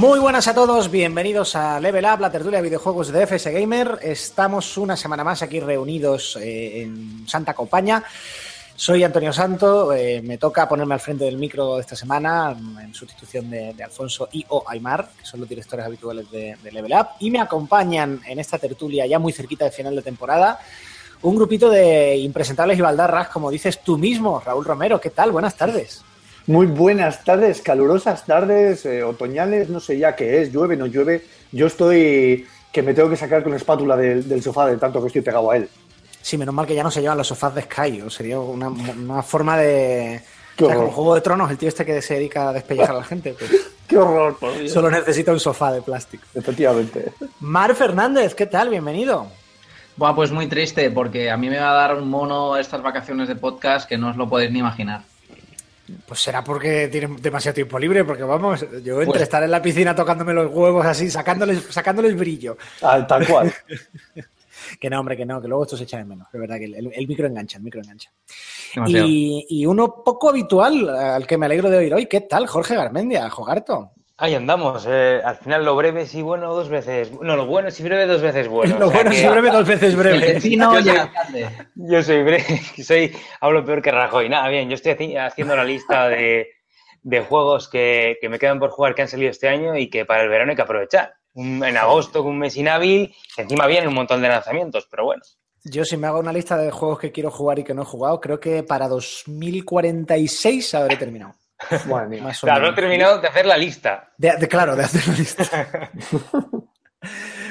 Muy buenas a todos, bienvenidos a Level Up, la tertulia de videojuegos de FS Gamer. Estamos una semana más aquí reunidos eh, en Santa Compañía. Soy Antonio Santo, eh, me toca ponerme al frente del micro esta semana en sustitución de, de Alfonso y o Aymar, que son los directores habituales de, de Level Up, y me acompañan en esta tertulia ya muy cerquita del final de temporada un grupito de impresentables y baldarras, como dices tú mismo, Raúl Romero. ¿Qué tal? Buenas tardes. Muy buenas tardes, calurosas tardes, eh, otoñales, no sé ya qué es, llueve, no llueve. Yo estoy que me tengo que sacar con espátula del, del sofá de tanto que estoy pegado a él. Sí, menos mal que ya no se llevan los sofás de Sky. o Sería una, una forma de. O sea, como Juego de Tronos, el tío este que se dedica a despellejar a la gente. pues, ¡Qué horror! por Dios! solo necesita un sofá de plástico. Efectivamente. Mar Fernández, ¿qué tal? Bienvenido. Buah, pues muy triste, porque a mí me va a dar un mono estas vacaciones de podcast que no os lo podéis ni imaginar. Pues será porque tienes demasiado tiempo libre, porque vamos, yo entre Pues- estar en la piscina tocándome los huevos así, sacándoles, sacándoles brillo. Ah, tal cual. Que no, hombre, que no, que luego esto se echa de menos. De verdad que el, micro engancha, el micro engancha. Y, y uno poco habitual, al que me alegro de oír hoy, ¿qué tal? Jorge Garmendia, Jogarto. Ahí andamos. eh, al final lo breve sí bueno dos veces. No, lo bueno sí breve dos veces bueno. Lo O sea bueno que es breve, dos veces breve. vecino Yo ya soy-. Yo soy breve, soy hablo peor que Rajoy. Nada, bien, yo estoy haci- haciendo la lista de, de juegos que, que me quedan por jugar que han salido este año y que para el verano hay que aprovechar. Un- en agosto, con un mes inhábil, que encima viene un montón de lanzamientos, pero bueno. Yo si me hago una lista de juegos que quiero jugar y que no he jugado, creo que para 2046 habré terminado. Madre mía. Más o Claro, no he terminado de hacer la lista. De, de- claro, de hacer la lista.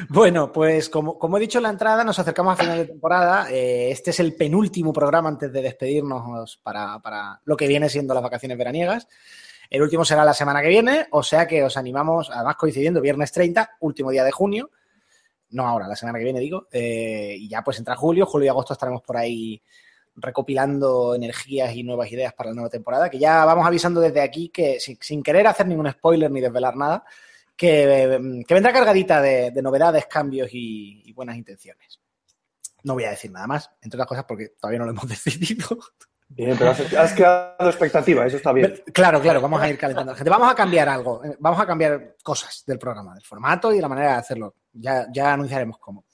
bueno, pues como, como he dicho en la entrada, nos acercamos a final de temporada. Eh, este es el penúltimo programa antes de despedirnos para, para lo que viene siendo las vacaciones veraniegas. El último será la semana que viene, o sea que os animamos, además coincidiendo, viernes 30, último día de junio. No ahora, la semana que viene digo. Eh, y ya pues entra julio, julio y agosto estaremos por ahí recopilando energías y nuevas ideas para la nueva temporada, que ya vamos avisando desde aquí que sin, sin querer hacer ningún spoiler ni desvelar nada, que, que vendrá cargadita de, de novedades, cambios y, y buenas intenciones. No voy a decir nada más, entre otras cosas porque todavía no lo hemos decidido. Bien, pero has, has creado expectativa, eso está bien. Claro, claro, vamos a ir calentando a la gente. Vamos a cambiar algo, eh, vamos a cambiar cosas del programa, del formato y de la manera de hacerlo. Ya, ya anunciaremos cómo.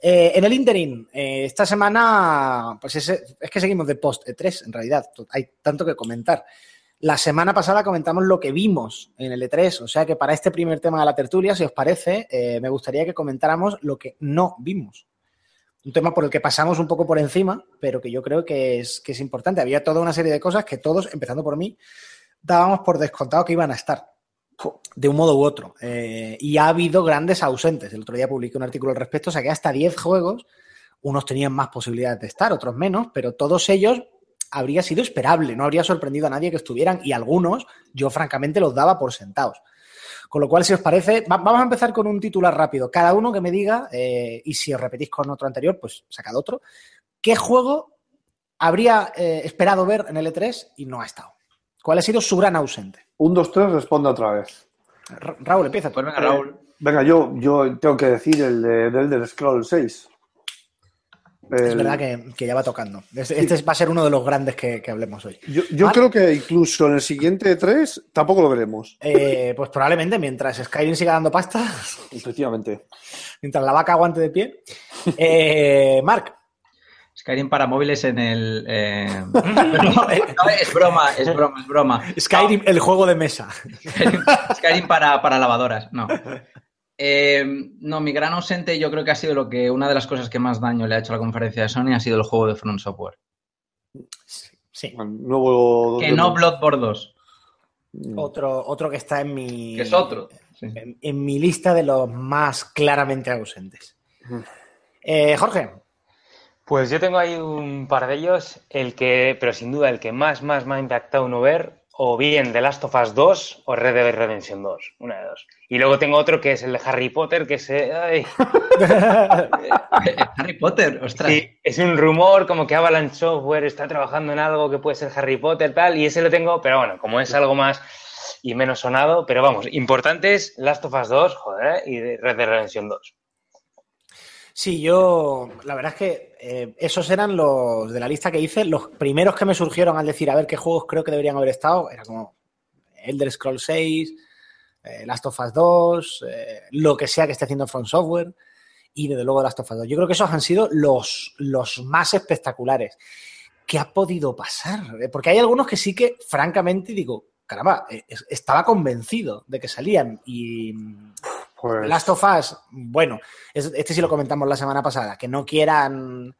Eh, en el interim, eh, esta semana, pues es, es que seguimos de post E3, en realidad, hay tanto que comentar. La semana pasada comentamos lo que vimos en el E3, o sea que para este primer tema de la tertulia, si os parece, eh, me gustaría que comentáramos lo que no vimos. Un tema por el que pasamos un poco por encima, pero que yo creo que es, que es importante. Había toda una serie de cosas que todos, empezando por mí, dábamos por descontado que iban a estar, de un modo u otro. Eh, y ha habido grandes ausentes. El otro día publiqué un artículo al respecto, saqué hasta 10 juegos, unos tenían más posibilidades de estar, otros menos, pero todos ellos habría sido esperable, no habría sorprendido a nadie que estuvieran y algunos yo francamente los daba por sentados. Con lo cual, si os parece, va- vamos a empezar con un titular rápido. Cada uno que me diga, eh, y si os repetís con otro anterior, pues sacad otro, ¿qué juego habría eh, esperado ver en el E3 y no ha estado? ¿Cuál ha sido su gran ausente? Un, dos, tres, responde otra vez. Ra- Raúl, empieza. tú. Pues venga, Raúl. Venga, yo, yo tengo que decir el de, del del Scroll 6. Es verdad que, que ya va tocando. Este, este va a ser uno de los grandes que, que hablemos hoy. Yo, yo creo que incluso en el siguiente 3 tampoco lo veremos. Eh, pues probablemente mientras Skyrim siga dando pasta, Efectivamente. mientras la vaca aguante de pie. Eh, Marc. Skyrim para móviles en el... eh, no, es broma, es broma, es broma. Skyrim, el juego de mesa. Skyrim, Skyrim para, para lavadoras, no. Eh, no, mi gran ausente yo creo que ha sido lo que una de las cosas que más daño le ha hecho a la conferencia de Sony ha sido el juego de Front Software. Sí. Nuevo. Que no Bloodborne 2, Otro, otro que está en mi. que es otro. Sí. En, en mi lista de los más claramente ausentes. Eh, Jorge. Pues yo tengo ahí un par de ellos, el que, pero sin duda el que más, más me ha impactado no ver, o bien The Last of Us 2 o Red Dead Redemption 2, una de dos. Y luego tengo otro que es el de Harry Potter, que es, eh, ay, Harry Potter, ostras. sí, es un rumor como que Avalanche Software está trabajando en algo que puede ser Harry Potter, tal, y ese lo tengo, pero bueno, como es algo más y menos sonado, pero vamos, importante es Last of Us 2, joder, y Red Dead Redemption 2. Sí, yo, la verdad es que eh, esos eran los de la lista que hice, los primeros que me surgieron al decir a ver qué juegos creo que deberían haber estado, era como Elder Scrolls 6, eh, Last of Us 2, eh, lo que sea que esté haciendo From Software y desde luego Last of Us 2. Yo creo que esos han sido los, los más espectaculares. ¿Qué ha podido pasar? Eh, Porque hay algunos que sí que, francamente, digo, caramba, eh, es- estaba convencido de que salían y Pues, Last of Us, bueno, es- este sí lo comentamos la semana pasada, que no quieran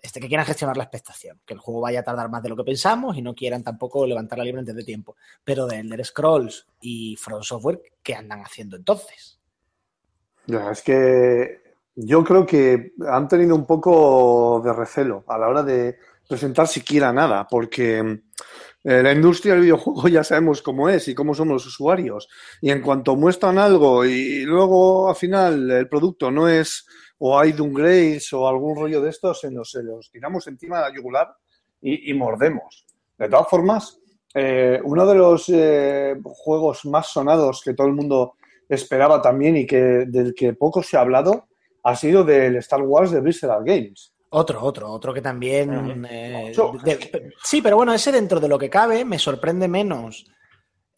este, que quieran gestionar la expectación, que el juego vaya a tardar más de lo que pensamos y no quieran tampoco levantar la libre antes de tiempo. Pero de Elder Scrolls y From Software, ¿qué andan haciendo entonces? ya, es que yo creo que han tenido un poco de recelo a la hora de presentar siquiera nada, porque eh, la industria del videojuego ya sabemos cómo es y cómo somos los usuarios. Y en cuanto muestran algo y luego al final el producto no es o hay downgrades o algún rollo de estos, se nos, se los tiramos encima de la yugular y, y mordemos. De todas formas, eh, uno de los eh, juegos más sonados que todo el mundo esperaba también y que del que poco se ha hablado ha sido del Star Wars de Visceral Games. Otro, otro, otro que también... Eh, de- sí, pero bueno, ese dentro de lo que cabe me sorprende menos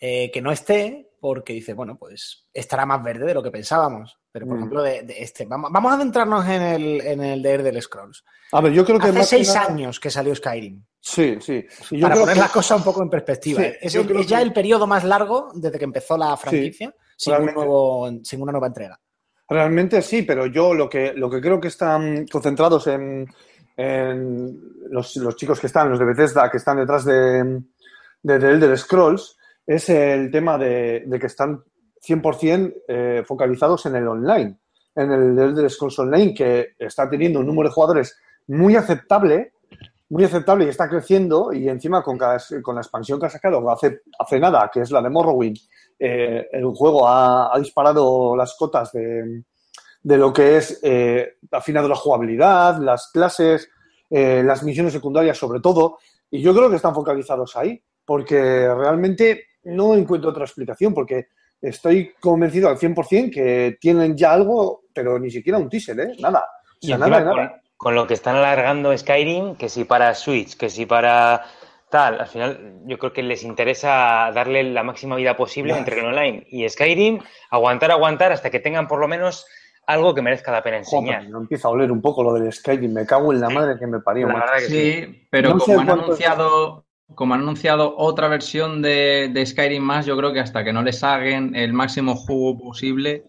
eh, que no esté, porque dice, bueno, pues estará más verde de lo que pensábamos. Pero, por Mm. ejemplo, de, de este, vamos, vamos a adentrarnos en el, en el de Elder Scrolls. A ver, yo creo que Hace seis nada- años que salió Skyrim. Sí, sí. Yo para creo poner que- las cosas un poco en perspectiva. Sí, es el- ya que- el periodo más largo desde que empezó la franquicia sin, un nuevo, sin una nueva entrega. Realmente sí, pero yo lo que, lo que creo que están concentrados en, en los, los chicos que están, los de Bethesda, que están detrás de, de Elder Scrolls, es el tema de, de que están 100% eh, focalizados en el online, en el Elder Scrolls Online, que está teniendo un número de jugadores muy aceptable, muy aceptable y está creciendo, y encima con, cada- con la expansión que ha sacado hace, hace nada, que es la de Morrowind, eh, el juego ha, ha disparado las cotas de, de lo que es eh, afinado la jugabilidad, las clases, eh, las misiones secundarias sobre todo, y yo creo que están focalizados ahí, porque realmente no encuentro otra explicación, porque estoy convencido al 100% que tienen ya algo, pero ni siquiera un teaser, ¿eh? Nada. O Y sea, encima nada, de con, nada. con lo que están alargando Skyrim, que si para Switch, que si para tal, al final yo creo que les interesa darle la máxima vida posible entre el online y Skyrim, aguantar, aguantar hasta que tengan por lo menos algo que merezca la pena enseñar. Joder, no empieza a oler un poco lo del Skyrim, me cago en la madre que me parió. La que sí. Sí, pero No como han anunciado, como han anunciado otra versión de, de Skyrim más, yo creo que hasta que no les hagan el máximo jugo posible,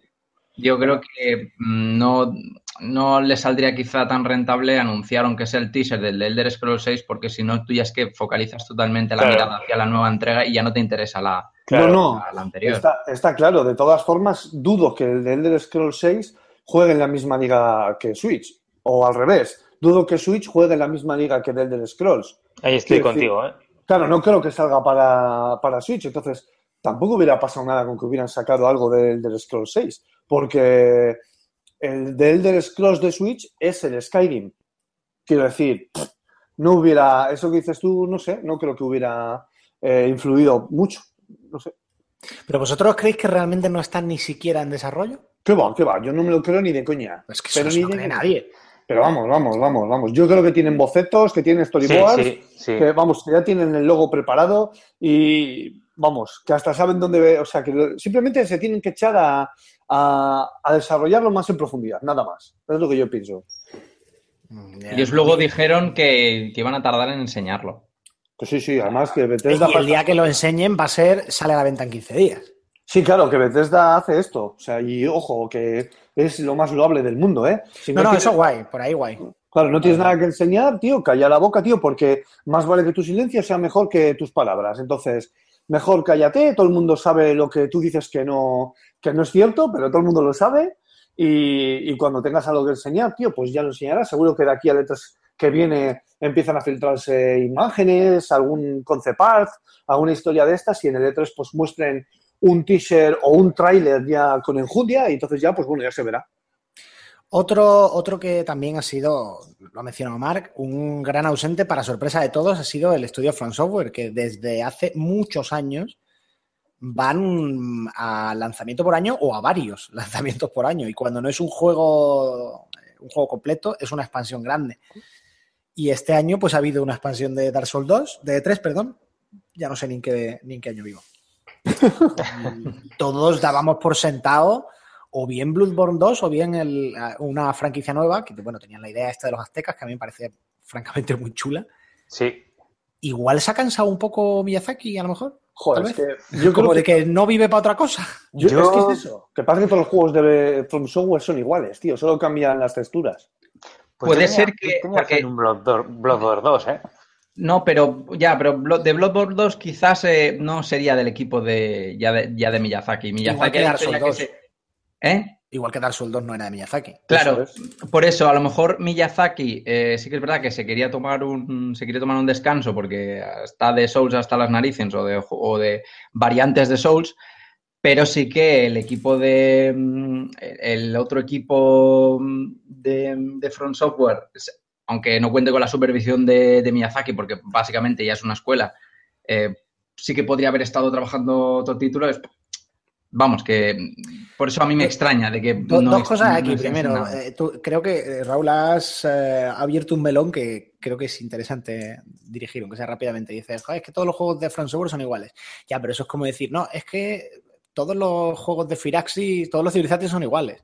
yo creo que mm, no, no les saldría quizá tan rentable anunciar, aunque sea el teaser del Elder Scrolls 6, porque si no, tú ya es que focalizas totalmente la Claro. mirada hacia la nueva entrega y ya no te interesa la, Claro. No, no, la- anterior. Está, está claro, de todas formas, dudo que el de Elder Scrolls 6 juegue en la misma liga que Switch, o al revés, dudo que Switch juegue en la misma liga que el Elder Scrolls. Ahí estoy Quiero decir- contigo, ¿eh? Claro, no creo que salga para, para Switch, entonces tampoco hubiera pasado nada con que hubieran sacado algo de Elder Scrolls 6, porque el de Elder Scrolls de Switch es el Skyrim. Quiero decir, no hubiera, eso que dices tú, no sé, no creo que hubiera eh, influido mucho. No sé. ¿Pero vosotros creéis que realmente no están ni siquiera en desarrollo? ¿Qué va? ¿Qué va? Yo no me lo creo ni de coña. Es que Pero eso ni no de cree nadie. Pero vamos, vamos, vamos, vamos. Yo creo que tienen bocetos, que tienen storyboards, sí, sí. que vamos, que ya tienen el logo preparado y vamos, que hasta saben dónde ve, o sea, que simplemente se tienen que echar a, a- a desarrollarlo más en profundidad, nada más. Es lo que yo pienso. Ellos luego dijeron que, que iban a tardar en enseñarlo. Pues sí, sí, además que Bethesda... Y el día que lo enseñen va a ser, sale a la venta en 15 días. Sí, claro, que Bethesda hace esto. O sea, y ojo, que es lo más loable del mundo, ¿eh? Si No, no, tienes- eso guay, por ahí guay. Claro, no tienes nada que enseñar, tío, calla la boca, tío, porque más vale que tu silencio sea mejor que tus palabras. Entonces, mejor cállate, todo el mundo sabe lo que tú dices que no, que no es cierto, pero todo el mundo lo sabe. Y, cuando tengas algo que enseñar, tío, pues ya lo enseñarás. Seguro que de aquí a letras que viene empiezan a filtrarse imágenes, algún concept art, alguna historia de estas y en el E3 pues muestren un teaser o un tráiler ya con enjundia y entonces ya pues bueno, ya se verá. Otro, otro que también ha sido, lo ha mencionado Mark, un gran ausente para sorpresa de todos ha sido el estudio From Software, que desde hace muchos años van a lanzamiento por año o a varios lanzamientos por año. Y cuando no es un juego, un juego completo, es una expansión grande. Y este año, pues ha habido una expansión de Dark Souls 2, de 3, perdón. Ya no sé ni en qué, ni en qué año vivo. Todos dábamos por sentado o bien Bloodborne 2 o bien el- una franquicia nueva, que bueno, tenían la idea esta de los aztecas, que a mí me parece francamente muy chula. Sí. Igual se ha cansado un poco Miyazaki, a lo mejor. Joder, es que yo Como creo de que, que no vive para otra cosa. yo- Yo- es que es eso. Que pasa que todos los juegos de From Software son iguales, tío, solo cambian las texturas. Pues Puede tenía- ser que- porque- un Bloodborne, Bloodborne 2, ¿eh? No, pero ya, pero de Bloodborne 2 quizás eh, no sería del equipo de ya de, ya de Miyazaki. Miyazaki que que 2. se- ¿Eh? Igual que Dark Souls 2 no era de Miyazaki. Claro, Eso por eso a lo mejor Miyazaki eh, sí que es verdad que se quería tomar un se quería tomar un descanso porque está de Souls hasta las narices o de, o de variantes de Souls, pero sí que el equipo de mm, el otro equipo mm, de, de Front Software, aunque no cuente con la supervisión de, de Miyazaki, porque básicamente ya es una escuela, eh, sí que podría haber estado trabajando otro título. es- Vamos, que por eso a mí me extraña de que Do- no dos cosas aquí. Primero, eh, tú- creo que eh, Raúl has eh, abierto un melón que creo que es interesante dirigir, aunque sea rápidamente. Dices, "Joder, es que todos los juegos de From Software son iguales. Ya, pero eso es como decir, no, es que todos los juegos de Firaxis, todos los civilizaciones son iguales.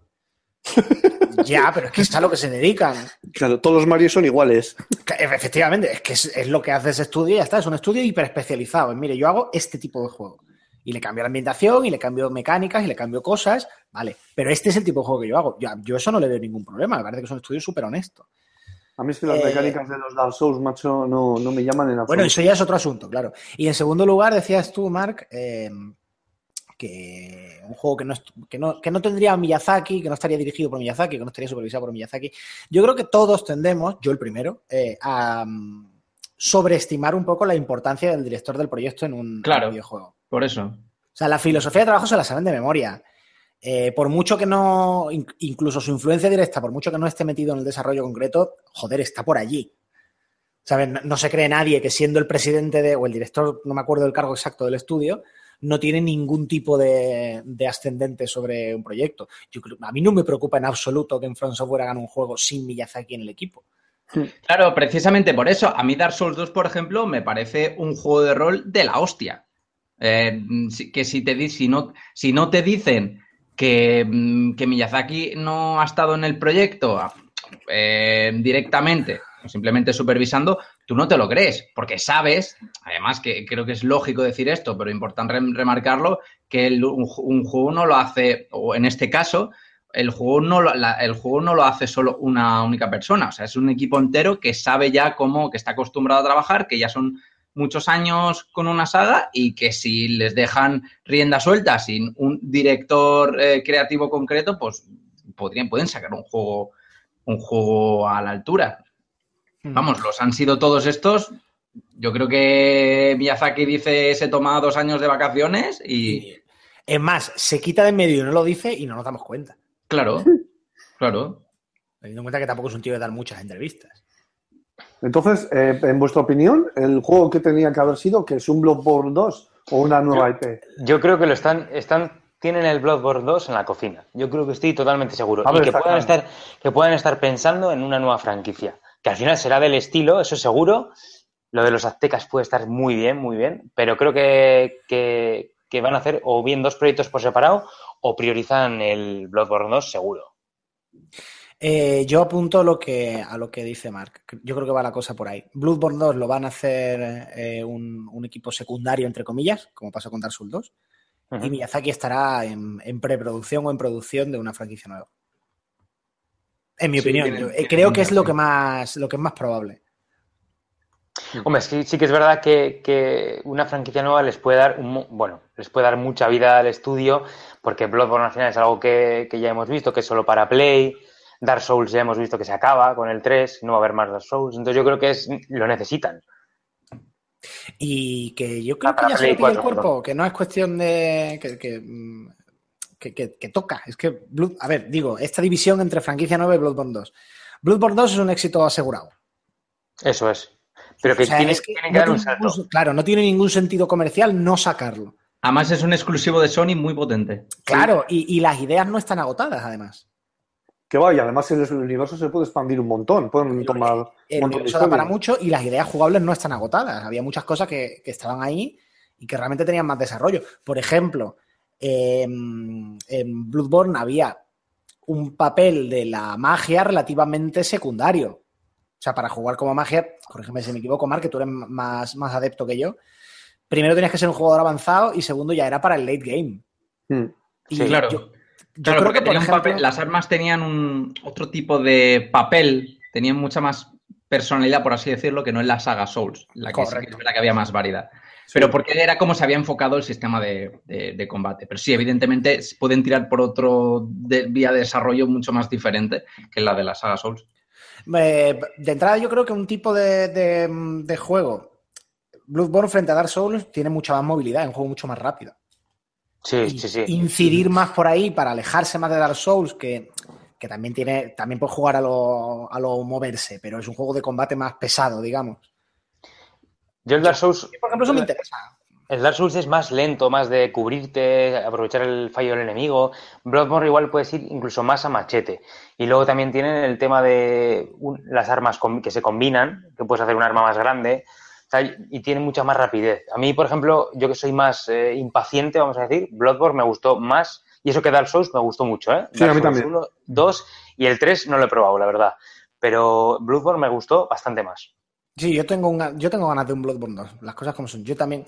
ya, pero es que es a lo que se dedican. Claro, todos los Mario son iguales. Efectivamente, es que es, es lo que hace ese estudio y ya está. Es un estudio hiperespecializado. En, Mire, yo hago este tipo de juego. Y le cambio la ambientación, y le cambio mecánicas, y le cambio cosas. Vale. Pero este es el tipo de juego que yo hago. Yo, yo eso no le veo ningún problema. Me parece que es un estudio súper honesto. A mí es que las Eh, mecánicas de los Dark Souls, macho, no, no me llaman en absoluto. Bueno, eso ya es otro asunto, claro. Y en segundo lugar, decías tú, Mark, eh, que un juego que no, que, no, que no tendría Miyazaki, que no estaría dirigido por Miyazaki, que no estaría supervisado por Miyazaki. Yo creo que todos tendemos, yo el primero, eh, a mm, sobreestimar un poco la importancia del director del proyecto en un, en Claro. un videojuego. Por eso. O sea, la filosofía de trabajo se la saben de memoria. Eh, por mucho que no, in- incluso su influencia directa, por mucho que no esté metido en el desarrollo concreto, joder, está por allí. ¿Sabes? No, no se cree nadie que siendo el presidente de, o el director, no me acuerdo del cargo exacto del estudio, no tiene ningún tipo de, de ascendente sobre un proyecto. Yo creo, a mí no me preocupa en absoluto que en Front Software hagan un juego sin Miyazaki en el equipo. Claro, precisamente por eso. A mí Dark Souls 2, por ejemplo, me parece un juego de rol de la hostia. Eh, que si te di- si no, si no te dicen que, mm, que Miyazaki no ha estado en el proyecto eh, directamente, simplemente supervisando, tú no te lo crees, porque sabes, además que creo que es lógico decir esto, pero importante rem- remarcarlo, que un, ju- un juego no lo hace, o en este caso, el juego, no lo, el juego no lo hace solo una única persona, o sea, es un equipo entero que sabe ya cómo, que está acostumbrado a trabajar, que ya son muchos años con una saga y que si les dejan rienda suelta sin un director eh, creativo concreto, pues podrían, pueden sacar un juego, un juego a la altura. Vamos, los han sido todos estos. Yo creo que Miyazaki dice se toma dos años de vacaciones y Y, es más, se quita de en medio y no lo dice y no nos damos cuenta. claro, claro. Teniendo en cuenta que tampoco es un tío de dar muchas entrevistas. Entonces, eh, en vuestra opinión, el juego que tenía que haber sido, que es un Bloodborne 2 o una nueva IP. Yo creo que lo están, están, tienen el Bloodborne 2 en la cocina. Yo creo que estoy totalmente seguro. A ver, y que puedan, estar, que puedan estar pensando en una nueva franquicia. Que al final será del estilo, eso seguro. Lo de los aztecas puede estar muy bien, muy bien. Pero creo que, que, que van a hacer o bien dos proyectos por separado o priorizan el Bloodborne 2 seguro. Eh, yo apunto lo que, a lo que dice Mark. Yo creo que va la cosa por ahí. Bloodborne 2 lo van a hacer eh, un, un equipo secundario, entre comillas, como pasó con Dark Souls 2. Ujú. Y Miyazaki estará en, en preproducción o en producción de una franquicia nueva. En mi Sí, opinión, tiene- yo, eh, tiene creo que es lo que más, lo que es más probable. Hombre, sí, sí que es verdad que, que una franquicia nueva les puede dar un, bueno, les puede dar mucha vida al estudio, porque Bloodborne al final es algo que, que ya hemos visto, que es solo para Play. Dark Souls ya hemos visto que se acaba con el 3, no va a haber más Dark Souls. Entonces yo creo que es, lo necesitan. Y que yo creo Ah, que ya se le pide el 4, cuerpo, que no es cuestión de. que, que, mm, que- que- que toca. Es que, Blood- a ver, digo, esta división entre franquicia 9 y Bloodborne 2. Bloodborne 2 es un éxito asegurado. Eso es. Pero que O sea, tienen, es que tienen no que dar un salto. ningún- claro, no tiene ningún sentido comercial no sacarlo. Además es un exclusivo de Sony muy potente. Claro, y, y las ideas no están agotadas, además. Que vaya, además el, universo se puede expandir un montón. Pueden tomar un El montón de universo da para mucho y las ideas jugables no están agotadas. Había muchas cosas que, que estaban ahí y que realmente tenían más desarrollo. Por ejemplo, em, en Bloodborne había un papel de la magia relativamente secundario. O sea, para jugar como magia, corrígeme si me equivoco, Mark, que tú eres más, más adepto que yo. Primero tenías que ser un jugador avanzado y segundo ya era para el late game. Mm. Y Sí, claro. yo- yo Claro, creo que, por ejemplo, papel- las armas tenían un, otro tipo de papel, tenían mucha más personalidad, por así decirlo, que no en la saga Souls, la que Correcto. es verdad que había más variedad. Pero porque era como se había enfocado el sistema de, de- de combate. Pero sí, evidentemente pueden tirar por otro de- vía de desarrollo mucho más diferente que la de la saga Souls. Eh, de entrada, yo creo que un tipo de, de- de juego, Bloodborne frente a Dark Souls, tiene mucha más movilidad, es un juego mucho más rápido. Sí, Y sí, sí. Incidir más por ahí para alejarse más de Dark Souls, que, que también tiene, también puede jugar a lo, a lo moverse, pero es un juego de combate más pesado, digamos. Yo el Dark Souls, Por ejemplo, eso me interesa. el Dark Souls es más lento, más de cubrirte, aprovechar el fallo del enemigo. Bloodborne igual puedes ir incluso más a machete. Y luego también tienen el tema de un- las armas que se combinan, que puedes hacer un arma más grande. O sea, y tiene mucha más rapidez. A mí, por ejemplo, yo que soy más eh, impaciente, vamos a decir, Bloodborne me gustó más. Y eso que Dark Souls me gustó mucho, ¿eh? Sí, a Dark mí Souls también. 1, 2 y el 3 no lo he probado, la verdad. Pero Bloodborne me gustó bastante más. Sí, yo tengo, una- yo tengo ganas de un Bloodborne 2, las cosas como son. Yo también,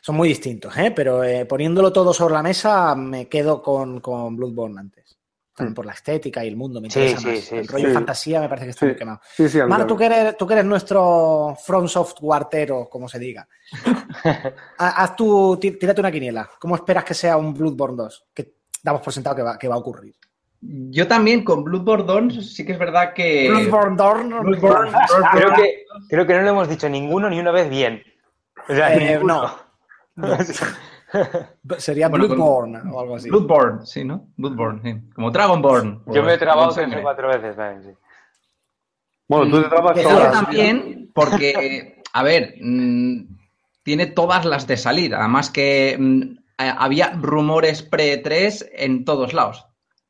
son muy distintos, ¿eh? pero eh, poniéndolo todo sobre la mesa, me quedo con, con Bloodborne antes. También por la estética y el mundo, me interesa sí, más. sí, el sí. rollo Sí. fantasía me parece que está Sí. muy quemado. Manu, tú que, eres, tú que eres nuestro From Softwareero, como se diga. Ha- Haz tu, tí- tírate una quiniela. ¿Cómo esperas que sea un Bloodborne 2? Que damos por sentado que va, que va a ocurrir. Yo también con Bloodborne 2 sí que es verdad que... Bloodborne 2. Bloodborne, Creo que, creo que no lo hemos dicho ninguno ni una vez bien. O sea, Eh, ninguno. no. Sería Bueno, con- Bloodborne o algo así. Bloodborne, sí, ¿no? Bloodborne, sí. Como Dragonborne. Yo me he trabado tres o cuatro veces. también, sí. Bueno, tú te trabas Eso Yo todas. también, porque, a ver, mm, tiene todas las de salir. Además que mm, eh, había rumores pre-3 en todos lados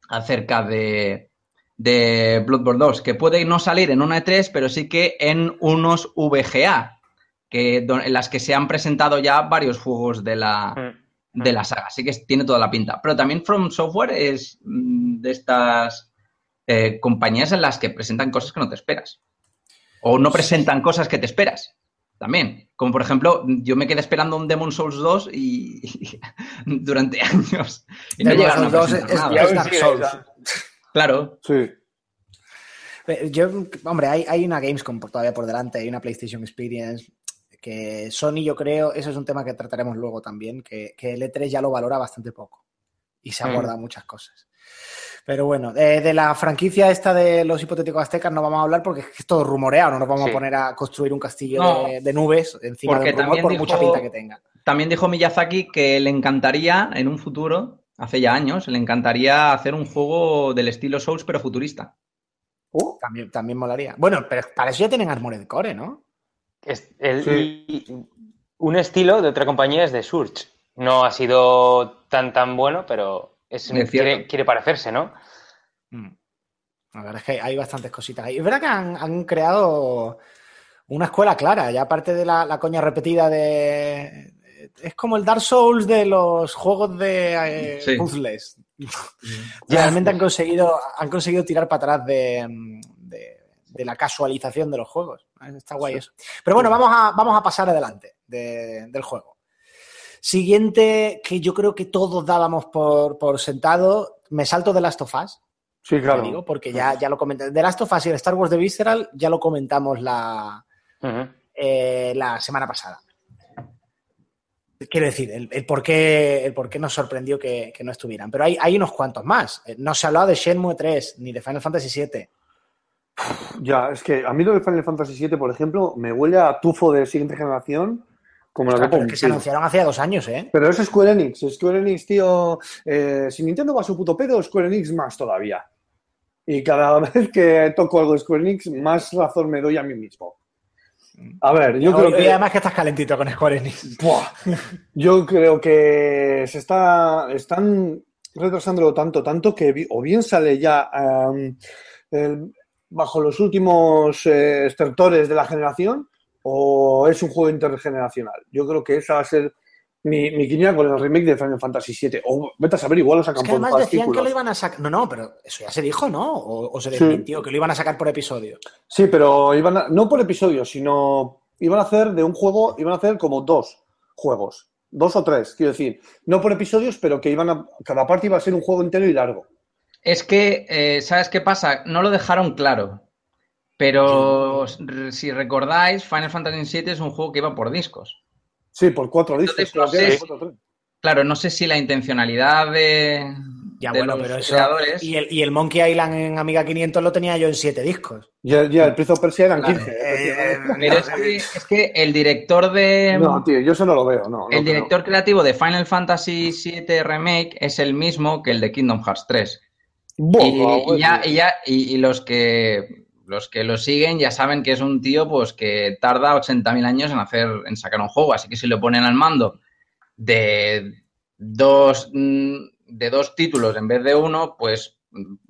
acerca de, de Bloodborne 2, que puede no salir en una E3, pero sí que en unos VGA, que, do- en las que se han presentado ya varios juegos de la, Mm. de la saga. Así que tiene toda la pinta. Pero también From Software es mm, de estas eh, compañías en las que presentan cosas que no te esperas. O no presentan cosas que te esperas. También. Como por ejemplo, yo me quedé esperando un Demon Souls 2 y, durante años. Y no Demon llegaron a Souls 2 presentar es- nada. Y aún Dark sigue Souls. esa. Claro. Sí. Eh, Yo, hombre, hay, hay una Gamescom todavía por delante, hay una PlayStation Experience que Sony, yo creo, eso es un tema que trataremos luego también, que, que el E3 ya lo valora bastante poco y se Mm. aborda muchas cosas. Pero bueno, de la franquicia esta de los hipotéticos aztecas no vamos a hablar porque es todo rumoreado, no nos vamos Sí. a poner a construir un castillo No. de, de nubes encima Porque del rumor también por dijo- mucha pinta que tenga. También dijo Miyazaki que le encantaría, en un futuro, hace ya años, le encantaría hacer un juego del estilo Souls, pero futurista. Oh, También, también molaría. Bueno, pero para eso ya tienen Armored Core, ¿no? Es- el- Sí. y- un estilo de otra compañía es de Surge. No ha sido tan tan bueno, pero es, quiere, quiere parecerse, ¿no? Mm. La verdad es que hay bastantes cositas ahí. Es verdad que han, han creado una escuela clara, ya aparte de la, la coña repetida de... Es como el Dark Souls de los juegos de eh, Sí. puzzles. Realmente han conseguido, han conseguido tirar para atrás de, de- de la casualización de los juegos. Está guay eso. Pero bueno, vamos a, vamos a pasar adelante de- del juego. Siguiente, que yo creo que todos dábamos por, por sentado, me salto de Last of Us. sí, claro. digo, porque ya, ya lo comenté. The Last of Us y el Star Wars de Visceral ya lo comentamos la, eh, la semana pasada. Quiero decir, el, el por, qué, el por qué nos sorprendió que, que no estuvieran. Pero hay, hay unos cuantos más. Eh, No se ha hablado de Shenmue 3 ni de Final Fantasy 7. Ya, es que a mí lo de Final Fantasy VII, por ejemplo, me huele a tufo de siguiente generación como la Claro, es que se anunciaron hace dos años, ¿eh? Pero es Square Enix. Square Enix, tío. eh, si Nintendo va a su puto pedo, Square Enix más todavía. Y cada vez que toco algo de Square Enix, más razón me doy a mí mismo. A ver, yo Hoy- creo que. además que estás calentito con Square Enix. Buah. Yo creo que se está. Están retrasándolo tanto, tanto que o bien sale ya em, el- bajo los últimos eh, estertores de la generación, o es un juego intergeneracional. Yo creo que esa va a ser mi, mi quiniela con el remake de Final Fantasy VII. O vete a saber, igual lo Es sacan que por además decían que lo iban a sacar. No, no, pero eso ya se dijo, ¿no? O, o se Sí. desmintió, que lo iban a sacar por episodio. Sí, pero iban a- no por episodio, sino iban a hacer de un juego, iban a hacer como dos juegos, dos o tres, quiero decir, no por episodios, pero que iban a, cada parte iba a ser un juego entero y largo. Es que, eh, ¿sabes qué pasa? No lo dejaron claro. Pero si recordáis, Final Fantasy VII es un juego que iba por discos. Sí, por cuatro discos. Entonces, no sé cuatro. Claro, no sé si la intencionalidad de, Ya, de bueno, los pero eso. creadores. Y el, y el Monkey Island en Amiga 500 lo tenía yo en siete discos. Ya, ya, el Prince of Persia eran Claro. 15. Eh, Pero es que, es que el director de. no, tío, yo eso no lo veo, no. el director creativo de Final Fantasy VII Remake es el mismo que el de Kingdom Hearts 3. Buah, Y, ya, y, ya- y- y los que los que lo siguen ya saben que es un tío pues que tarda 80.000 años en hacer en sacar un juego, así que si lo ponen al mando de dos mm, de dos títulos en vez de uno, pues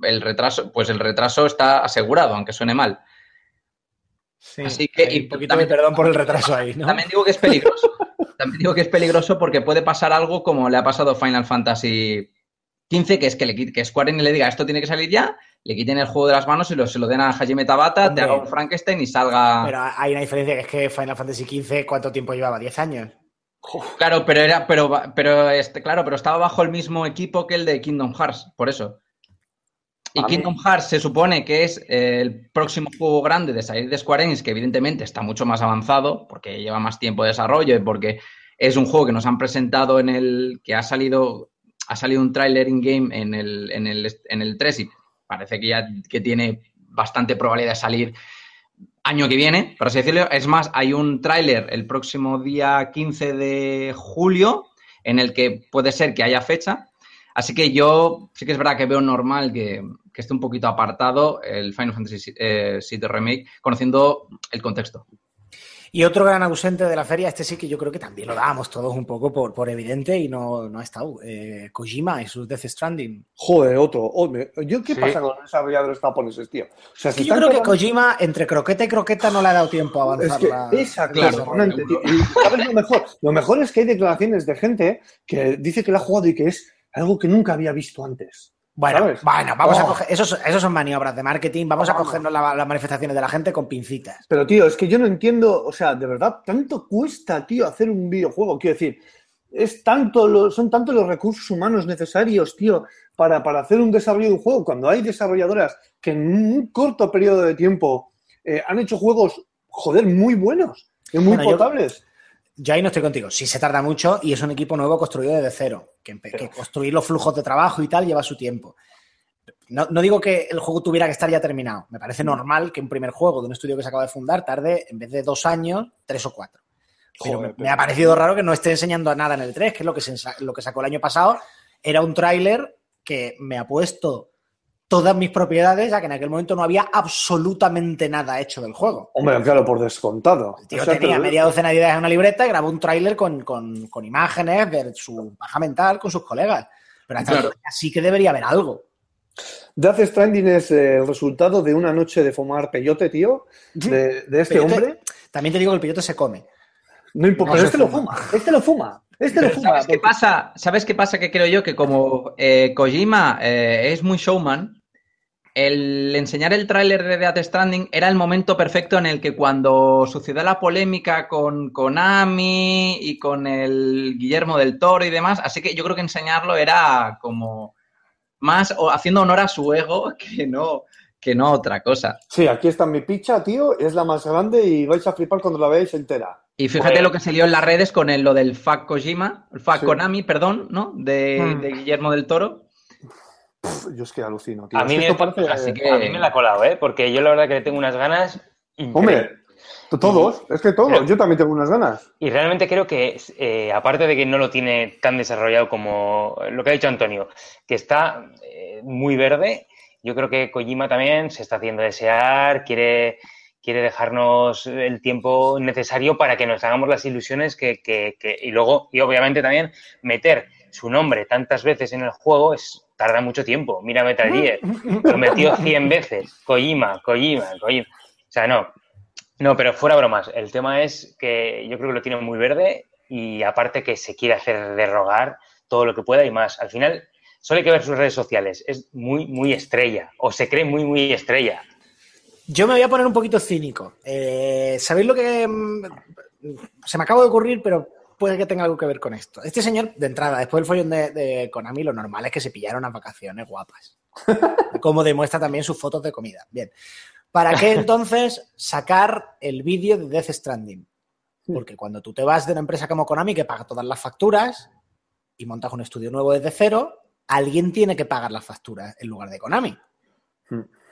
el retraso pues el retraso está asegurado, aunque suene mal. Así que- y un poquito también- de perdón por el retraso ahí, ¿no? También digo que es peligroso. También digo que es peligroso porque puede pasar algo como le ha pasado a Final Fantasy XV, que es que, le, que Square Enix le diga esto tiene que salir ya, le quiten el juego de las manos y lo, se lo den a Hajime Tabata, Hombre. te haga un Frankenstein y salga. Pero hay una diferencia que es que Final Fantasy XV, ¿cuánto tiempo llevaba? ¿10 años? Claro, pero era, pero, pero este, claro, pero estaba bajo el mismo equipo que el de Kingdom Hearts, por eso. Y A mí- Kingdom Hearts se supone que es el próximo juego grande de salir de Square Enix, que evidentemente está mucho más avanzado, porque lleva más tiempo de desarrollo y porque es un juego que nos han presentado en el. que ha salido. Ha salido un tráiler in-game en el, en, el, en el 3 y parece que ya que tiene bastante probabilidad de salir año que viene, por así decirlo. Es más, hay un tráiler el próximo día 15 de julio en el que puede ser que haya fecha. Así que yo sí que es verdad que veo normal que, que esté un poquito apartado el Final Fantasy eh, VII Remake, conociendo el contexto. Y otro gran ausente de la feria, este sí que yo creo que también lo dábamos todos un poco por, por evidente y no, no ha estado. Eh, Kojima y sus Death Stranding. Joder, otro. Oh, me- ¿Yo qué Sí. pasa con los desarrolladores japoneses, tío? O sea, que yo creo que Kojima, entre croqueta y croqueta, no le ha dado tiempo a Es avanzar. que la- es el acojonante, desarrollo. tío. Y ¿sabes lo mejor? Lo mejor es que hay declaraciones de gente que dice que lo ha jugado y que es algo que nunca había visto antes. Bueno, ¿sabes? bueno, vamos a coger. Esos, esos son maniobras de marketing. Vamos a cogernos la- las manifestaciones de la gente con pincitas. Pero, tío, es que yo no entiendo, o sea, de verdad, tanto cuesta, tío, hacer un videojuego. Quiero decir, es tanto lo- son tantos los recursos humanos necesarios, tío, para, para hacer un desarrollo de un juego. Cuando hay desarrolladoras que en un corto periodo de tiempo eh, han hecho juegos, joder, muy buenos, y muy Bueno, potables. Yo ahí no estoy contigo. Sí se tarda mucho y es un equipo nuevo construido desde cero. Que, construir los flujos de trabajo y tal lleva su tiempo. No, no digo que el juego tuviera que estar ya terminado. Me parece normal que un primer juego de un estudio que se acaba de fundar tarde, en vez de dos años, tres o cuatro. Pero Joder, me, ha parecido raro que no esté enseñando nada en el 3, que es lo que, se lo que sacó el año pasado. Era un tráiler que me ha puesto todas mis propiedades, ya que en aquel momento no había absolutamente nada hecho del juego. Hombre, claro, por descontado. El tío O sea, tenía media docena de ideas en una libreta y grabó un tráiler con, con- con imágenes de su baja mental con sus colegas. Pero hasta Claro. sí que debería haber algo. Death Stranding es eh, el resultado de una noche de fumar peyote, tío, de, de este Peyote- hombre. También te digo que el pillote se come. No importa, No pero este lo fuma. fuma, este lo fuma, este lo fuma. ¿Sabes qué pasa? ¿Sabes qué pasa? Que creo yo que como eh, Kojima eh, es muy showman, el enseñar el tráiler de Death Stranding era el momento perfecto en el que cuando sucedió la polémica con Konami y con el Guillermo del Toro y demás, así que yo creo que enseñarlo era como más o haciendo honor a su ego que no, que no otra cosa. Sí, aquí está mi picha, tío, es la más grande y vais a flipar cuando la veáis entera. Y fíjate Pues- lo que se lió en las redes con el, lo del FAC Kojima, el FAC Sí. Konami, perdón, ¿no? De, Mm. de Guillermo del Toro. Pff, Yo es que alucino, tío. A Es mí, que me, esto parece- así que- a mí me la ha colado, ¿eh? Porque yo la verdad que le tengo unas ganas increíbles. Hombre, todos, es que todos. Pero- Yo también tengo unas ganas. Y realmente creo que, eh, aparte de que no lo tiene tan desarrollado como lo que ha dicho Antonio, que está eh, muy verde, yo creo que Kojima también se está haciendo desear, quiere, quiere dejarnos el tiempo necesario para que nos hagamos las ilusiones que, que- que- y luego, y obviamente también meter su nombre tantas veces en el juego es tarda mucho tiempo. Mira Metal Gear, lo metió 100 veces. Kojima, Kojima, Kojima. O sea, no, no, pero fuera bromas. El tema es que yo creo que lo tiene muy verde y aparte que se quiere hacer derrogar todo lo que pueda y más. Al final, solo hay que ver sus redes sociales. Es muy, muy estrella. O se cree muy, muy estrella. Yo me voy a poner un poquito cínico. Eh, ¿Sabéis lo que mm, se me acaba de ocurrir, pero puede que tenga algo que ver con esto? Este señor, de entrada, después del follón de, de Konami, lo normal es que se pillaron unas vacaciones guapas. Como demuestra también sus fotos de comida. Bien. ¿Para qué entonces sacar el vídeo de Death Stranding? Porque cuando tú te vas de una empresa como Konami que paga todas las facturas y montas un estudio nuevo desde cero, alguien tiene que pagar las facturas en lugar de Konami.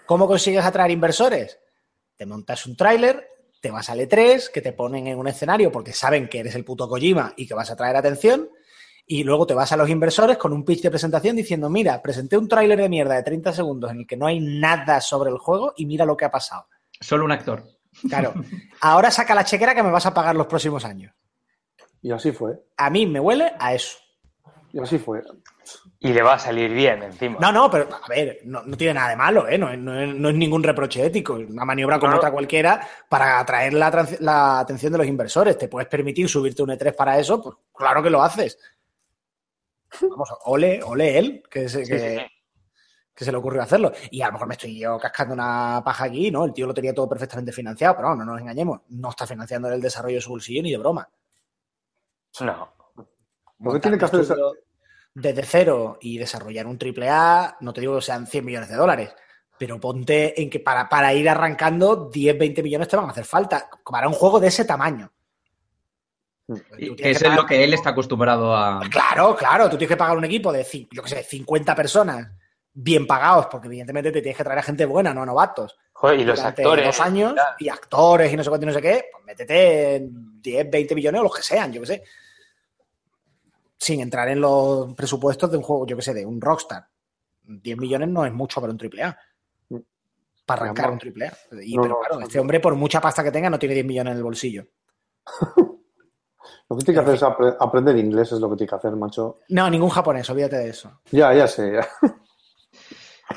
¿Cómo consigues atraer inversores? Te montas un tráiler, te vas al E3, que te ponen en un escenario porque saben que eres el puto Kojima y que vas a traer atención, y luego te vas a los inversores con un pitch de presentación diciendo, mira, presenté un tráiler de mierda de 30 segundos en el que no hay nada sobre el juego y mira lo que ha pasado. Solo un actor. Claro, ahora saca la chequera que me vas a pagar los próximos años. Y así fue. A mí me huele a eso. Y así fue. Y le va a salir bien encima. No, no, pero a ver, no, no tiene nada de malo, ¿eh? No, es- no no es ningún reproche ético, es una maniobra como No. otra cualquiera para atraer la, atención de los inversores. ¿Te puedes permitir subirte un E3 para eso? Pues claro que lo haces. Vamos, ole, ole él, que, se, que, sí, sí. que se le ocurrió hacerlo. Y a lo mejor me estoy yo cascando una paja aquí, ¿no? El tío lo tenía todo perfectamente financiado, pero no, no nos engañemos. No está financiando el desarrollo de su bolsillo ni de broma. No. Lo que tiene que hacer es. Desde cero y desarrollar un triple A, no te digo que sean 100 millones de dólares, pero ponte en que para, para ir arrancando 10, 20 millones te van a hacer falta para un juego de ese tamaño. Mm. Y eso que es lo que él está acostumbrado a. Claro, claro, tú tienes que pagar un equipo de, yo qué sé, 50 personas bien pagados, porque evidentemente te tienes que traer a gente buena, no a novatos. Joder, y los durante actores. dos años y actores y no sé cuánto y no sé qué, pues métete en 10, 20 millones o los que sean, yo qué sé. Sin entrar en los presupuestos de un juego, yo qué sé, de un Rockstar. 10 millones no es mucho para un triple A. Para arrancar No, un triple A. Y, no, pero claro, no. este hombre, por mucha pasta que tenga, no tiene 10 millones en el bolsillo. Lo que tiene que hacer es apre- aprender inglés, es lo que tiene que hacer, macho. No, ningún japonés, olvídate de eso. Ya, ya sé. ya.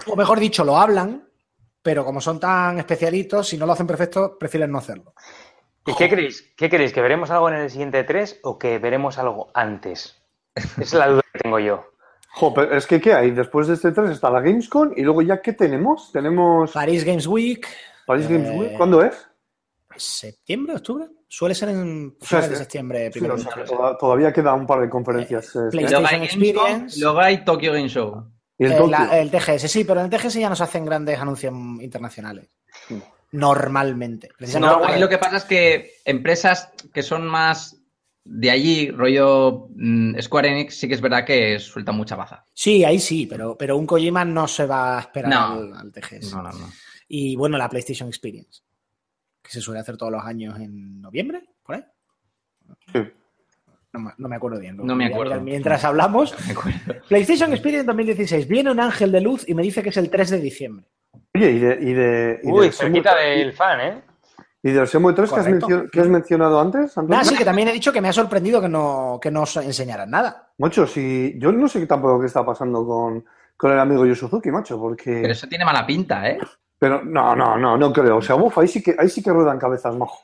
O mejor dicho, lo hablan, pero como son tan especialitos, si no lo hacen perfecto, prefieren no hacerlo. ¿Y qué creéis? ¿Qué creéis? ¿Que veremos algo en el siguiente 3 o que veremos algo antes? Esa es la duda que tengo yo. Jo, pero es que, ¿qué hay? Después de este 3 está la Gamescom y luego ya, ¿qué tenemos? Tenemos Paris Games Week, Paris Games Eh, Week. ¿Cuándo es? septiembre, octubre. Suele ser en O sea, finales de septiembre, Sí, primero o de sea, que toda- todavía queda un par de conferencias. este PlayStation año. Luego hay Gamescom, Experience. luego hay Tokyo Game Show. Y el Eh, Tokyo. la- el TGS, sí, pero en el TGS ya nos hacen grandes anuncios internacionales. Mm. Normalmente. Precisamente No, ahí lo que pasa es que empresas que son más de allí, rollo mm, Square Enix, sí que es verdad que sueltan mucha baza. Sí, ahí sí, pero, pero un Kojima no se va a esperar No. al, al TGS. No, no, no. Y bueno, la PlayStation Experience, que se suele hacer todos los años en noviembre, por ahí. Sí. No, me- no me acuerdo bien. No me acuerdo. Mientras hablamos, Me acuerdo. PlayStation Experience 2016. Viene un ángel de luz y me dice que es el 3 de diciembre. Oye, y de. Y de y Uy, del cerquita del fan, ¿eh? ¿Y del Shenmue 3 que has, mencio- que has mencionado antes, Antonio? Nada, sí, que también he dicho que me ha sorprendido que no, que no os enseñaran nada. Macho, si yo no sé tampoco qué está pasando con, con el amigo Yu Suzuki, macho, porque... Pero eso tiene mala pinta, ¿eh? Pero no, no, no, no creo. O sea, uf, ahí sí que, ahí sí que ruedan cabezas, majo.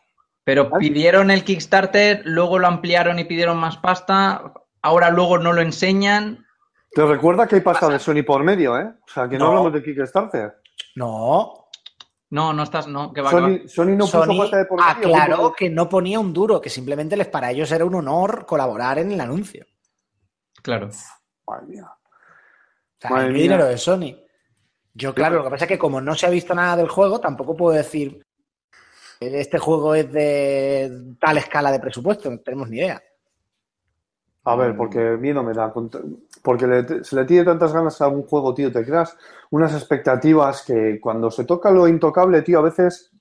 Pero pidieron el Kickstarter, luego lo ampliaron y pidieron más pasta, ahora luego no lo enseñan. Te recuerda que hay pasta de Sony por medio, ¿eh? O sea, que no, No. hablamos de Kickstarter. No, No, no estás, no, que va, que va. Sony, Sony no puso Sony pasta de por medio. aclaró que no ponía un duro, que simplemente les, para ellos era un honor colaborar en el anuncio. Claro. Madre mía. O sea, Madre el mía. dinero de Sony. Yo, claro, lo que pasa es que como no se ha visto nada del juego, tampoco puedo decir. este juego es de tal escala de presupuesto, no tenemos ni idea. A ver, porque miedo me da. Porque le- se le tiene tantas ganas a un juego, tío, te creas unas expectativas que cuando se toca lo intocable, tío, a veces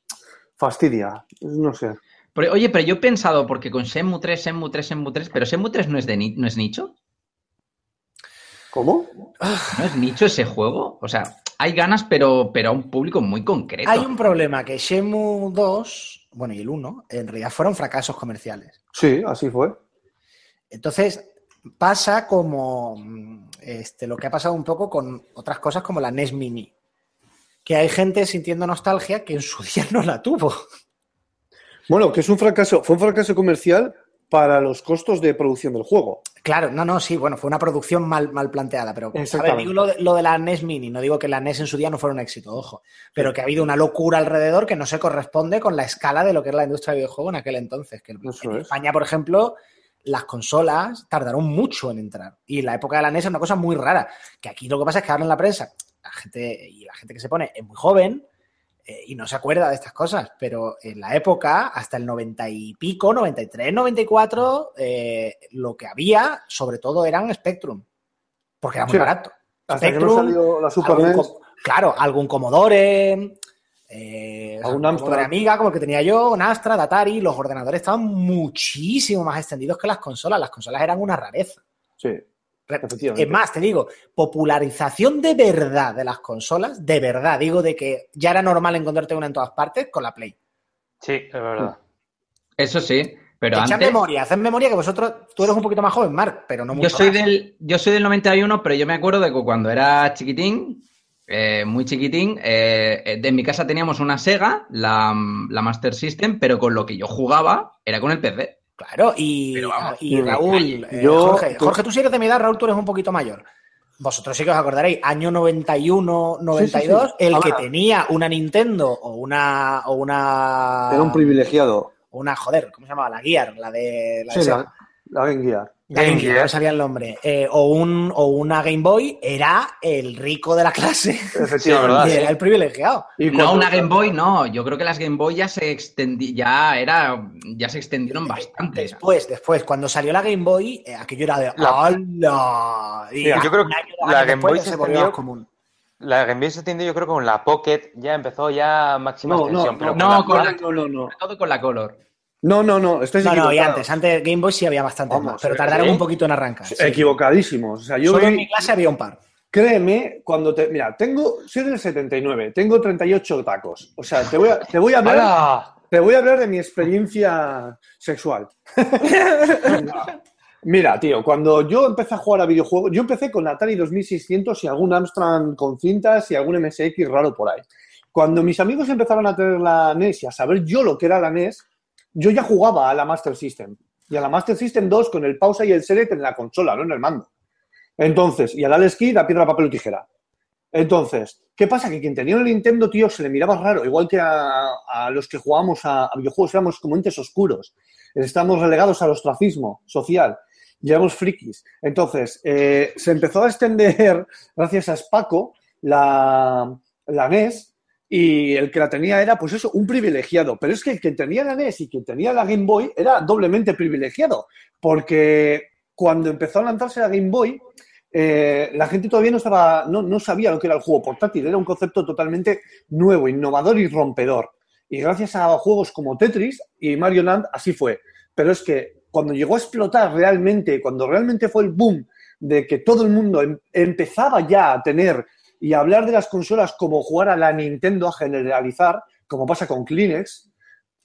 fastidia. No sé. Pero, oye, pero yo he pensado, porque con Shenmue 3, Shenmue 3, Shenmue 3, pero Shenmue 3 no es, de ni- no es nicho. ¿Cómo? ¿No es nicho ese juego? O sea, hay ganas, pero, pero a un público muy concreto. Hay un problema, que Shenmue 2, bueno, y el 1, en realidad fueron fracasos comerciales. Sí, así fue. Entonces, pasa como este, lo que ha pasado un poco con otras cosas como la NES Mini. Que hay gente sintiendo nostalgia que en su día no la tuvo. Bueno, que es un fracaso, fue un fracaso comercial para los costos de producción del juego. Claro, no, no, sí, bueno, fue una producción mal, mal planteada, pero a ver, Exactamente. digo lo de, lo de la NES Mini, no digo que la NES en su día no fuera un éxito, ojo, pero que ha habido una locura alrededor que no se corresponde con la escala de lo que era la industria de videojuegos en aquel entonces. Que Eso en es. España, por ejemplo, las consolas tardaron mucho en entrar. Y la época de la NES es una cosa muy rara. Que aquí lo que pasa es que ahora en la prensa, la gente, y la gente que se pone es muy joven eh, y no se acuerda de estas cosas. Pero en la época, hasta el 90 y pico, 93, 94, eh, lo que había, sobre todo, eran Spectrum. Porque era muy Sí. barato. Hasta que no Spectrum, salió la Super algún NES. co- claro, algún Commodore, eh, Amstrad. Commodore Amiga, como el que tenía yo, un Amstrad, Atari, los ordenadores estaban muchísimo más extendidos que las consolas. Las consolas eran una rareza. Sí. Es más, te digo, popularización de verdad de las consolas, de verdad, digo de que ya era normal encontrarte una en todas partes con la Play. Sí, es verdad. Eso sí, pero Echad antes... memoria, haced memoria que vosotros, tú eres un poquito más joven, Mark, pero no mucho Yo soy, más. del, yo soy del 91, pero yo me acuerdo de que cuando era chiquitín, eh, muy chiquitín, eh, eh, de en mi casa teníamos una Sega, la, la Master System, pero con lo que yo jugaba era con el PC. Claro, y, Pero vamos, y mm, Raúl, eh, yo- Jorge, Jorge, tú sí eres de mi edad, Raúl, tú eres un poquito mayor. Vosotros sí que os acordaréis, año 91, 92, Sí, sí, sí. el que tenía una Nintendo o una o una Era un privilegiado. una joder, ¿cómo se llamaba? La Gear, la de la de Sí, Sega. la, la Game Gear. La Game Game Gear, Gear. no sabía el nombre. Eh, o, un, o una Game Boy era el rico de la clase. Efectivamente. sí. era el privilegiado. Y No, una Game Boy, no. Yo creo que las Game Boy ya se extendí, ya era, ya se extendieron bastante. Después, después, cuando salió la Game Boy, eh, aquello era de La- ¡Hala! Y Mira, yo creo que la Game Boy se se volvió extendió- común. La Game Boy se extendió, yo creo, con la Pocket ya empezó ya máxima No, extensión. no, pero no, con la- la- no, no, no. Sobre todo con la Color. No, no, no, estáis No, no, y antes, antes Game Boy sí había bastante Vamos, más, pero ¿sí? tardaron un poquito en arrancar. sí. Equivocadísimos. O sea, yo Solo en vi- mi clase había un par. créeme, cuando te. Mira, tengo. Soy del 79, tengo 38 tacos. O sea, te voy a, te voy a hablar. ¡Hala! Te voy a hablar de mi experiencia sexual. Mira, tío, cuando yo empecé a jugar a videojuegos, yo empecé con Atari 2600 y algún Amstrad con cintas y algún MSX raro por ahí. Cuando mis amigos empezaron a tener la NES y a saber yo lo que era la NES, yo ya jugaba a la Master System. Y a la Master System 2 con el pausa y el select en la consola, no en el mando. Entonces, y al Alex Kidd a piedra, papel o tijera. Entonces, ¿qué pasa? Que quien tenía el Nintendo, tío, se le miraba raro, igual que a, a los que jugábamos a, a videojuegos, éramos como entes oscuros. Estamos relegados al ostracismo social. Y éramos frikis. Entonces, eh, se empezó a extender, gracias a Spaco, la, la NES, y el que la tenía era, pues eso, un privilegiado. Pero es que el que tenía la NES y quien tenía la Game Boy era doblemente privilegiado. Porque cuando empezó a lanzarse la Game Boy, eh, la gente todavía no, estaba, no, no sabía lo que era el juego portátil. Era un concepto totalmente nuevo, innovador y rompedor. Y gracias a juegos como Tetris y Mario Land, así fue. Pero es que cuando llegó a explotar realmente, cuando realmente fue el boom de que todo el mundo em- empezaba ya a tener y hablar de las consolas como jugar a la Nintendo, a generalizar, como pasa con Kleenex,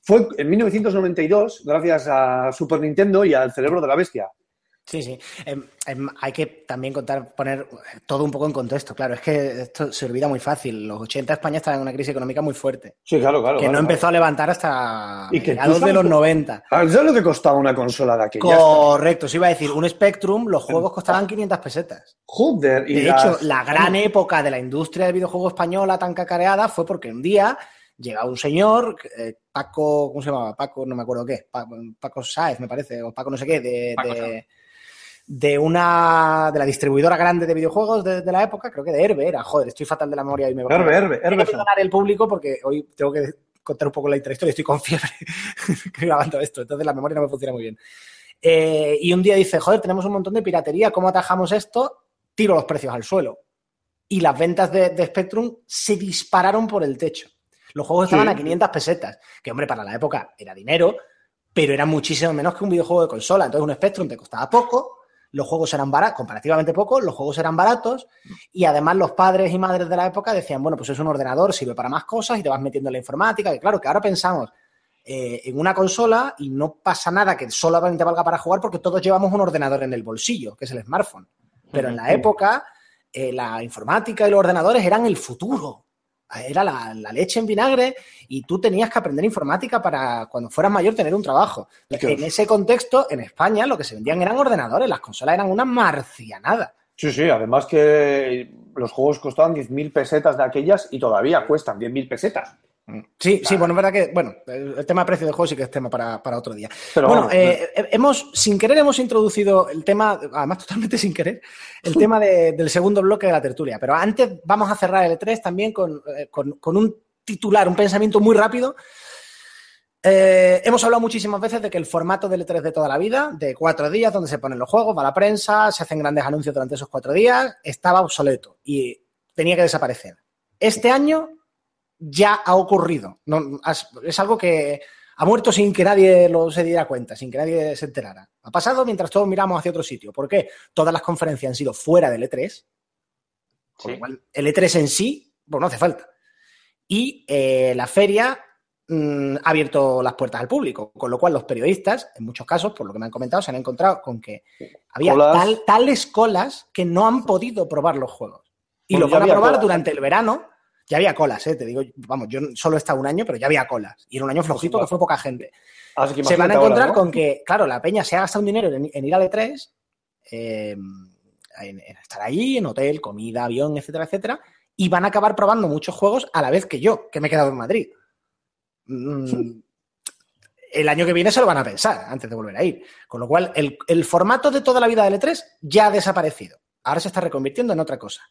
fue en 1992, gracias a Super Nintendo y al cerebro de la bestia. Sí, sí. Em, em, hay que también contar, poner todo un poco en contexto. Claro, es que esto se olvida muy fácil. Los 80 España estaba en una crisis económica muy fuerte, Sí, claro, claro. que claro, no claro. empezó a levantar hasta Y que mediados de los lo- 90. ¿Sabes lo que costaba una consola de aquella? Correcto, se iba a decir, un Spectrum, los juegos costaban 500 pesetas. Joder, y De las- hecho, la gran época de la industria del videojuego española tan cacareada fue porque un día llega un señor, eh, Paco, ¿cómo se llamaba? Paco, no me acuerdo qué, Pa- Paco Sáez, me parece, o Paco no sé qué, de, Paco. De una de la distribuidora grande de videojuegos de, de la época, creo que de Herbe era, joder, estoy fatal de la memoria y me Herbe, Herbe, Herbe. que perdonar el público porque hoy tengo que contar un poco la historia. Estoy con fiebre grabando esto, entonces la memoria no me funciona muy bien. Eh, y un día dice, joder, tenemos un montón de piratería, ¿cómo atajamos esto? Tiro los precios al suelo. Y las ventas de, de Spectrum se dispararon por el techo. Los juegos estaban Sí. a 500 pesetas, que hombre, para la época era dinero, pero era muchísimo menos que un videojuego de consola. Entonces un Spectrum te costaba poco, los juegos eran baratos, comparativamente poco, los juegos eran baratos y además los padres y madres de la época decían, bueno, pues es un ordenador, sirve para más cosas y te vas metiendo en la informática. Y claro, que ahora pensamos eh, en una consola y no pasa nada que solamente valga para jugar porque todos llevamos un ordenador en el bolsillo, que es el smartphone. Pero en la época, eh, la informática y los ordenadores eran el futuro. Era la, la leche en vinagre y tú tenías que aprender informática para cuando fueras mayor tener un trabajo. En ese contexto, en España, lo que se vendían eran ordenadores, las consolas eran una marcianada. Sí, sí, además que los juegos costaban 10.000 pesetas de aquellas y todavía cuestan 10.000 pesetas. Sí, sí, bueno, es verdad que, bueno, el, tema de precio de juego sí que es tema para, para otro día. Pero bueno, vamos, eh, hemos, sin querer, hemos introducido el tema, además totalmente sin querer, el tema de- del segundo bloque de la tertulia. Pero antes vamos a cerrar el E3 también con, eh, con- con un titular, un pensamiento muy rápido. Eh, hemos hablado muchísimas veces de que el formato del E3 de toda la vida, de cuatro días, donde se ponen los juegos, va la prensa, se hacen grandes anuncios durante esos cuatro días, estaba obsoleto y tenía que desaparecer. Este año ya ha ocurrido. No, es algo que ha muerto sin que nadie lo se diera cuenta, sin que nadie se enterara. Ha pasado mientras todos miramos hacia otro sitio. ¿Por qué? Todas las conferencias han sido fuera del E3, con lo Sí. cual el E3 en sí, pues no hace falta. Y eh, la feria mm, ha abierto las puertas al público, con lo cual los periodistas, en muchos casos, por lo que me han comentado, se han encontrado con que había tal- tales colas que no han podido probar los juegos. Y Bueno, los ya van a probar durante el verano. Ya había colas, ¿eh? te digo, vamos, yo solo he estado un año, pero ya había colas. Y era un año flojito que fue poca gente. Así que Se van a ahora, encontrar ¿no? con que, claro, la peña se ha gastado un dinero en, en ir al E3, eh, en, en estar allí, en hotel, comida, avión, etcétera, etcétera, y van a acabar probando muchos juegos a la vez que yo, que me he quedado en Madrid. Mm, el año que viene se lo van a pensar antes de volver a ir. Con lo cual, el, el formato de toda la vida del E3 ya ha desaparecido. Ahora se está reconvirtiendo en otra cosa.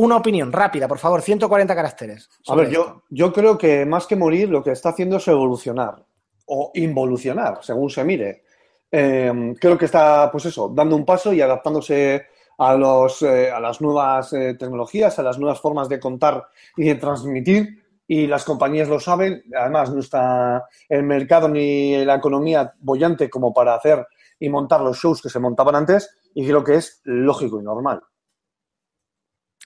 Una opinión rápida, por favor, 140 caracteres. A ver, yo, yo creo que más que morir, lo que está haciendo es evolucionar o involucionar, según se mire. Eh, creo que está, pues eso, dando un paso y adaptándose a, los, eh, a las nuevas eh, tecnologías, a las nuevas formas de contar y de transmitir. Y las compañías lo saben. Además, no está el mercado ni la economía bollante como para hacer y montar los shows que se montaban antes. Y creo que es lógico y normal.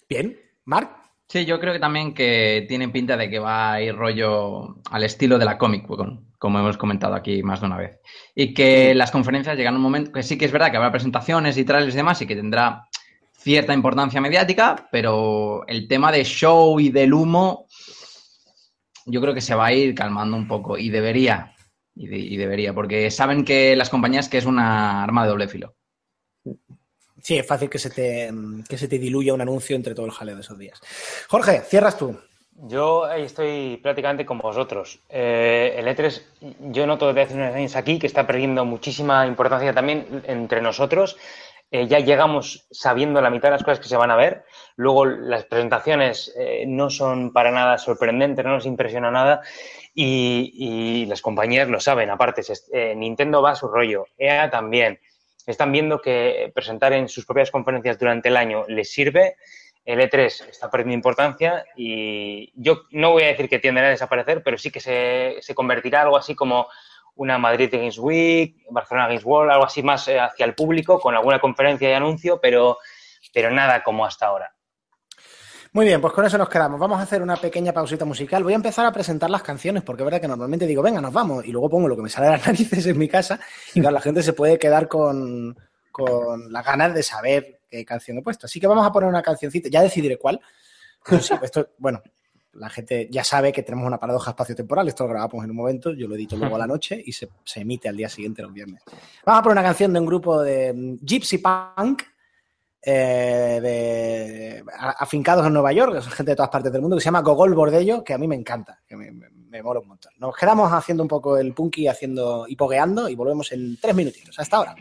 Bien, Marc. Sí, yo creo que también que tiene pinta de que va a ir rollo al estilo de la Comic Con, como hemos comentado aquí más de una vez. Y que las conferencias llegan a un momento que sí que es verdad que habrá presentaciones y trailers y demás y que tendrá cierta importancia mediática, pero el tema de show y del humo yo creo que se va a ir calmando un poco y debería, y, de- y debería, porque saben que las compañías que es una arma de doble filo. Sí, es fácil que se te, que se te diluya un anuncio entre todo el jaleo de esos días. Jorge, cierras tú. Yo estoy prácticamente con vosotros. Eh, el E3, yo noto desde hace unos años aquí que está perdiendo muchísima importancia también entre nosotros. Eh, ya llegamos sabiendo la mitad de las cosas que se van a ver. Luego las presentaciones eh, no son para nada sorprendentes, no nos impresiona nada. Y, las compañías lo saben. Aparte, Nintendo va a su rollo, EA también. Están viendo que presentar en sus propias conferencias durante el año les sirve el E3 está perdiendo importancia y yo no voy a decir que tienderá a desaparecer, pero sí que se, se convertirá algo así como una Madrid Games Week, Barcelona Games World, algo así más eh, hacia el público, con alguna conferencia y anuncio, pero, pero nada como hasta ahora. Muy bien, pues con eso nos quedamos. Vamos a hacer una pequeña pausita musical. Voy a empezar a presentar las canciones, porque es verdad que normalmente digo, venga, nos vamos, y luego pongo lo que me sale de las narices en mi casa, y claro, la gente se puede quedar con, con las ganas de saber qué canción he puesto. Así que vamos a poner una cancioncita, ya decidiré cuál. Bueno, la gente ya sabe que tenemos una paradoja espacio-temporal, esto lo grabamos en un momento, yo lo edito luego a la noche y se, se emite al día siguiente los viernes. Vamos a poner una canción de un grupo de mm, Gypsy Punk, eh, de, afincados en Nueva York, que son gente de todas partes del mundo, que se llama Gogol Bordello, que a mí me encanta, que me, me, me mola un montón. Nos quedamos haciendo un poco el punky, haciendo y pogueando, y volvemos en tres minutitos. Hasta ahora.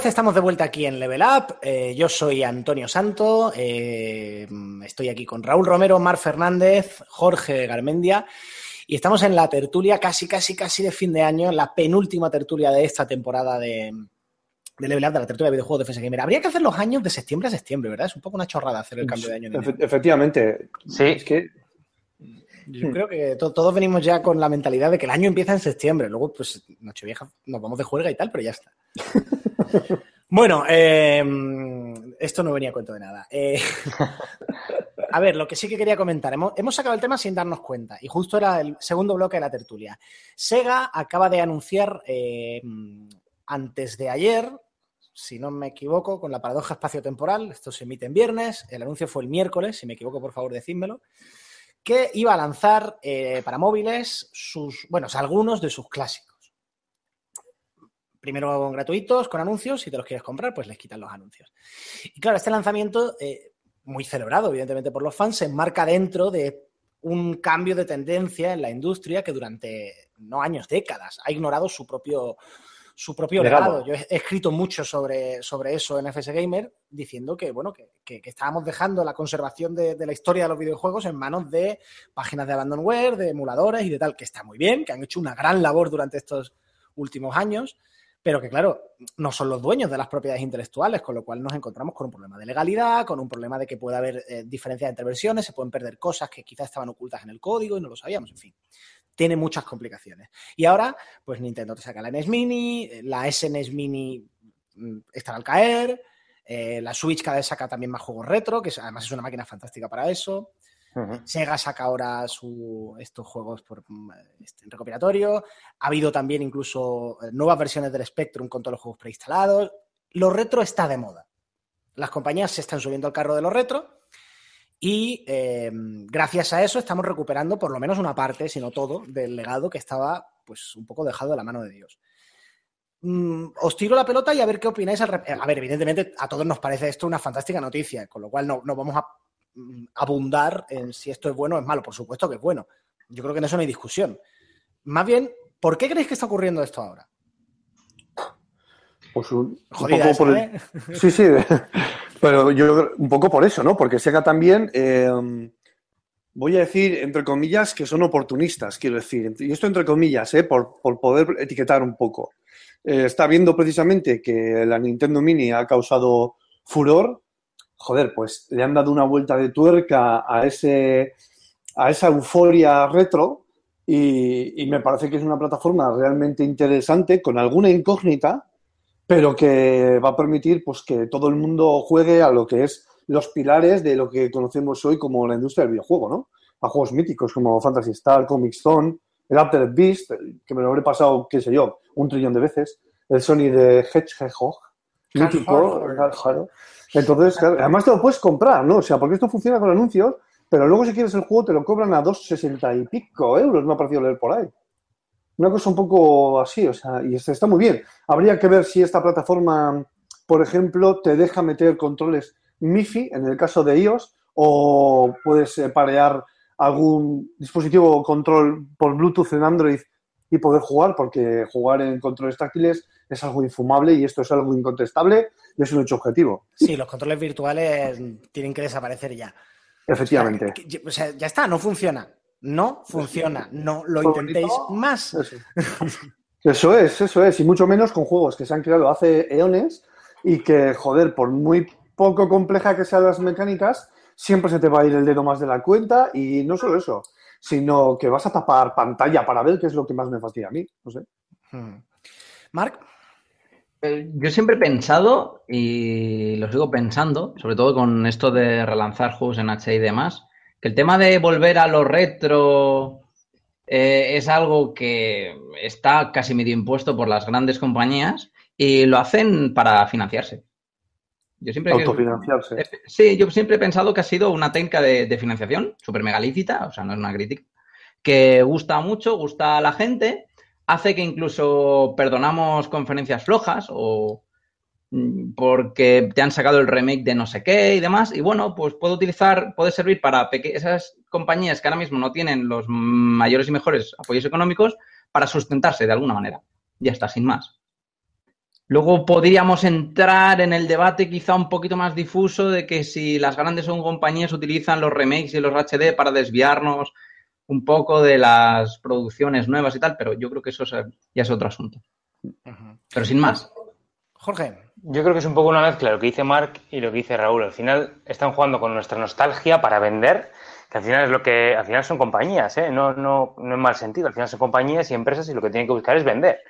Vez estamos de vuelta aquí en Level Up. Eh, yo soy Antonio Santo. eh, estoy aquí con Raúl Romero, Mar Fernández, Jorge Garmendia. Y estamos en la tertulia casi, casi, casi de fin de año, la penúltima tertulia de esta temporada de, de Level Up, de la tertulia de videojuegos Defensa Gamer. Habría que hacer los años de septiembre a septiembre, ¿verdad? Es un poco una chorrada hacer el cambio de año. efectivamente. Sí. Es que Yo creo que to- todos venimos ya con la mentalidad de que el año empieza en septiembre. Luego, pues, Nochevieja, nos vamos de juerga y tal, pero ya está. bueno, eh, esto no venía a cuento de nada. Eh, a ver, lo que sí que quería comentar. Hemos, hemos sacado el tema sin darnos cuenta. Y justo era el segundo bloque de la tertulia. Sega acaba de anunciar eh, antes de ayer, si no me equivoco, con la paradoja espacio-temporal. Esto se emite en viernes. El anuncio fue el miércoles, si me equivoco, por favor, decídmelo. Que iba a lanzar para móviles sus, bueno, algunos de sus clásicos. Primero gratuitos, con anuncios. Si te los quieres comprar, pues les quitan los anuncios. Y claro, este lanzamiento, eh, muy celebrado, evidentemente, por los fans, se enmarca dentro de un cambio de tendencia en la industria que durante, no años, décadas, ha ignorado su propio, su propio legado. Legado. Yo he escrito mucho sobre, sobre eso en FS Gamer, diciendo que, bueno, que, que- que estábamos dejando la conservación de, de la historia de los videojuegos en manos de páginas de abandonware, de emuladores y de tal, que está muy bien, que han hecho una gran labor durante estos últimos años, pero que, claro, no son los dueños de las propiedades intelectuales, con lo cual nos encontramos con un problema de legalidad, con un problema de que puede haber eh, diferencias entre versiones, se pueden perder cosas que quizás estaban ocultas en el código y no lo sabíamos, en fin. Tiene muchas complicaciones. Y ahora, pues Nintendo te saca la NES Mini, eh, la SNES Mini mm, está al caer, eh, la Switch cada vez saca también más juegos retro, que además es una máquina fantástica para eso. Sega saca ahora su- estos juegos por mm, este, recopilatorio. Ha habido también incluso eh, nuevas versiones del Spectrum con todos los juegos preinstalados. Lo retro está de moda. Las compañías se están subiendo al carro de lo retro y eh, gracias a eso estamos recuperando por lo menos una parte, si no todo, del legado que estaba pues un poco dejado de la mano de Dios. Mm, os tiro la pelota y a ver qué opináis. Al a ver, evidentemente a todos nos parece esto una fantástica noticia, con lo cual no, no vamos a abundar en si esto es bueno o es malo. Por supuesto que es bueno. Yo creo que en eso no hay discusión. Más bien, ¿por qué creéis que está ocurriendo esto ahora? Pues un, poco esa, por el- ¿eh? Sí, sí, pero yo un poco por eso, ¿no? Porque Sega también, eh, voy a decir, entre comillas, que son oportunistas, quiero decir. Y esto entre comillas, ¿eh? Por, por poder etiquetar un poco. Eh, está viendo precisamente que la Nintendo Mini ha causado furor. Joder, pues le han dado una vuelta de tuerca a, ese, a esa euforia retro y, y me parece que es una plataforma realmente interesante, con alguna incógnita, pero que va a permitir pues, que todo el mundo juegue a lo que es los pilares de lo que conocemos hoy como la industria del videojuego, ¿no? A juegos míticos como Fantasy Star, Comic Zone, el Altered Beast, que me lo habré pasado, qué sé yo, un trillón de veces, el Sony de Hedgehog, mítico. Entonces, claro, además te lo puedes comprar, ¿no? O sea, porque esto funciona con anuncios, pero luego si quieres el juego te lo cobran a 2,60 y pico euros, me ha parecido leer por ahí. Una cosa un poco así, o sea, y este está muy bien. Habría que ver si esta plataforma, por ejemplo, te deja meter controles MIFI en el caso de iOS o puedes eh, parear algún dispositivo control por Bluetooth en Android y poder jugar, porque jugar en controles táctiles es algo infumable y esto es algo incontestable y es un hecho objetivo. Sí, los controles virtuales tienen que desaparecer ya. Efectivamente. Que- O sea, ya está, no funciona. No funciona. No lo Muy intentéis más. Eso. Eso es, eso es. Y mucho menos con juegos que se han creado hace eones y que, joder, por muy poco compleja que sean las mecánicas, siempre se te va a ir el dedo más de la cuenta y no solo eso, sino que vas a tapar pantalla para ver qué es lo que más me fastidia a mí. No sé. Hmm. Marc, Eh, Yo siempre he pensado, y lo sigo pensando, sobre todo con esto de relanzar juegos en HD y demás, que el tema de volver a lo retro eh, es algo que está casi medio impuesto por las grandes compañías y lo hacen para financiarse. Yo siempre Autofinanciarse. Sí, yo siempre he pensado que ha sido una técnica de, de financiación súper megalícita, o sea, no es una crítica, que gusta mucho, gusta a la gente, hace que incluso perdonamos conferencias flojas o mm, porque te han sacado el remake de no sé qué y demás, y bueno, pues puede utilizar, puede servir para esas compañías que ahora mismo no tienen los mayores y mejores apoyos económicos para sustentarse de alguna manera. Ya está, sin más. Luego podríamos entrar en el debate quizá un poquito más difuso de que si las grandes son compañías utilizan los remakes y los HD para desviarnos un poco de las producciones nuevas y tal, pero yo creo que eso es- ya es otro asunto. Pero sin más. Jorge. Yo creo que es un poco una mezcla lo que dice Mark y lo que dice Raúl. Al final están jugando con nuestra nostalgia para vender, que al final es lo que, al final son compañías, ¿eh? no, no, no en mal sentido, al final son compañías y empresas y lo que tienen que buscar es vender.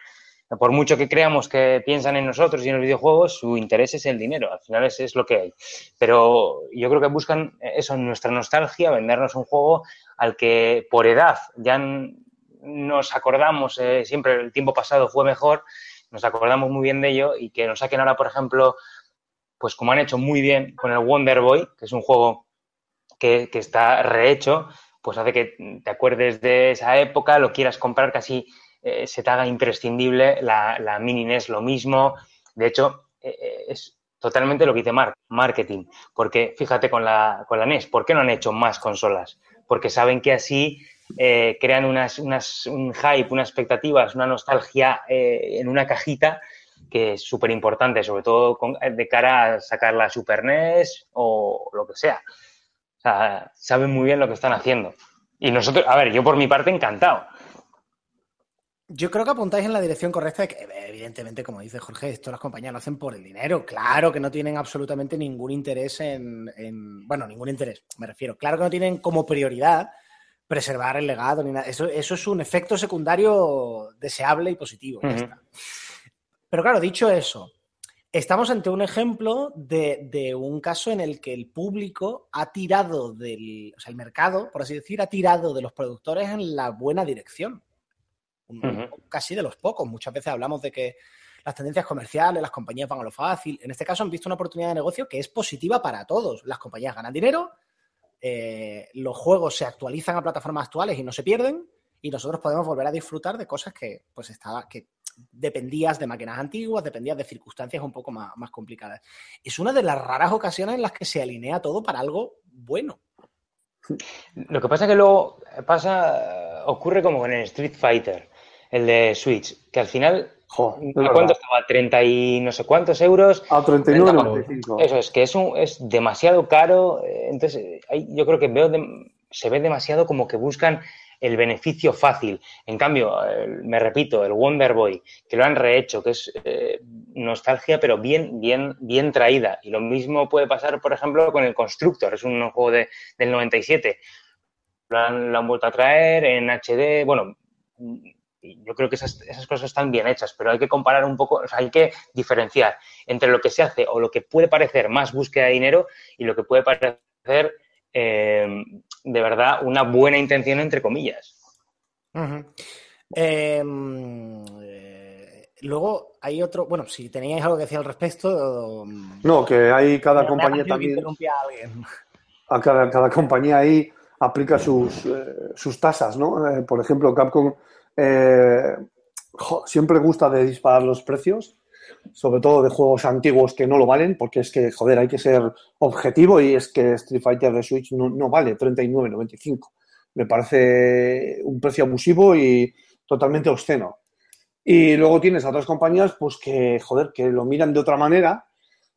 Por mucho que creamos que piensan en nosotros y en los videojuegos, su interés es el dinero, al final es, es lo que hay. Pero yo creo que buscan eso, nuestra nostalgia, vendernos un juego al que por edad ya nos acordamos, eh, siempre el tiempo pasado fue mejor nos acordamos muy bien de ello y que nos saquen ahora, por ejemplo, pues como han hecho muy bien con el Wonder Boy, que es un juego que, que está rehecho, pues hace que te acuerdes de esa época, lo quieras comprar casi eh, se te haga imprescindible, la, la Mini NES lo mismo. De hecho, eh, eh, es totalmente lo que dice Mark, marketing. Porque fíjate con la, con la NES, ¿por qué no han hecho más consolas? Porque saben que así crean unas, unas, un hype, unas expectativas, una nostalgia en una cajita que es súper importante, sobre todo de cara a sacar la Super NES o lo que sea. Sea, saben muy bien lo que están haciendo. Y nosotros, a ver, yo por mi parte encantado. Yo creo que apuntáis en la dirección correcta de que, evidentemente, como dice Jorge, esto las compañías lo hacen por el dinero. Claro que no tienen absolutamente ningún interés en, en- Bueno, ningún interés, me refiero. Claro que no tienen como prioridad preservar el legado ni nada. Eso, eso es un efecto secundario deseable y positivo. ya Ujú. está. Pero claro, dicho eso, estamos ante un ejemplo de, de un caso en el que el público ha tirado del. O sea, el mercado, por así decir, ha tirado de los productores en la buena dirección. Un-. Casi de los pocos. Muchas veces hablamos de que las tendencias comerciales, las compañías van a lo fácil. En este caso han visto una oportunidad de negocio que es positiva para todos. Las compañías ganan dinero, eh, los juegos se actualizan a plataformas actuales y no se pierden, y nosotros podemos volver a disfrutar de cosas que pues estaba, que dependías de máquinas antiguas, dependías de circunstancias un poco más, más complicadas. Es una de las raras ocasiones en las que se alinea todo para algo bueno. Lo que pasa es que luego pasa, ocurre como con el Street Fighter, el de Switch, que al final, Jo, ¿a verdad. cuánto estaba? 30 y no sé cuántos euros. A 39,95. Eso es, que es, un, es demasiado caro. eh, Entonces, eh, ahí yo creo que veo de- se ve demasiado como que buscan el beneficio fácil. En cambio, me repito, el Wonder Boy, que lo han rehecho, que es eh, nostalgia, pero bien, bien, bien traída. Y lo mismo puede pasar, por ejemplo, con el Constructor, es un juego de- del 97. Lo han, lo han vuelto a traer en HD. Bueno, yo creo que esas, esas cosas están bien hechas, pero hay que comparar un poco, o sea, hay que diferenciar entre lo que se hace o lo que puede parecer más búsqueda de dinero y lo que puede parecer eh, de verdad una buena intención, entre comillas. Em, eh, luego hay otro, bueno, si teníais algo que decir al respecto. mm, No, que hay cada compañía también, interrumpía a alguien. a cada, cada compañía ahí aplica sus, eh, sus tasas, ¿no? Eh, por ejemplo, Capcom eh, siempre gusta de disparar los precios, sobre todo de juegos antiguos que no lo valen, porque es que, joder, hay que ser objetivo y es que Street Fighter de Switch no, no vale 39.95. Me parece un precio abusivo y totalmente obsceno. Y luego tienes a otras compañías, pues que, joder, que lo miran de otra manera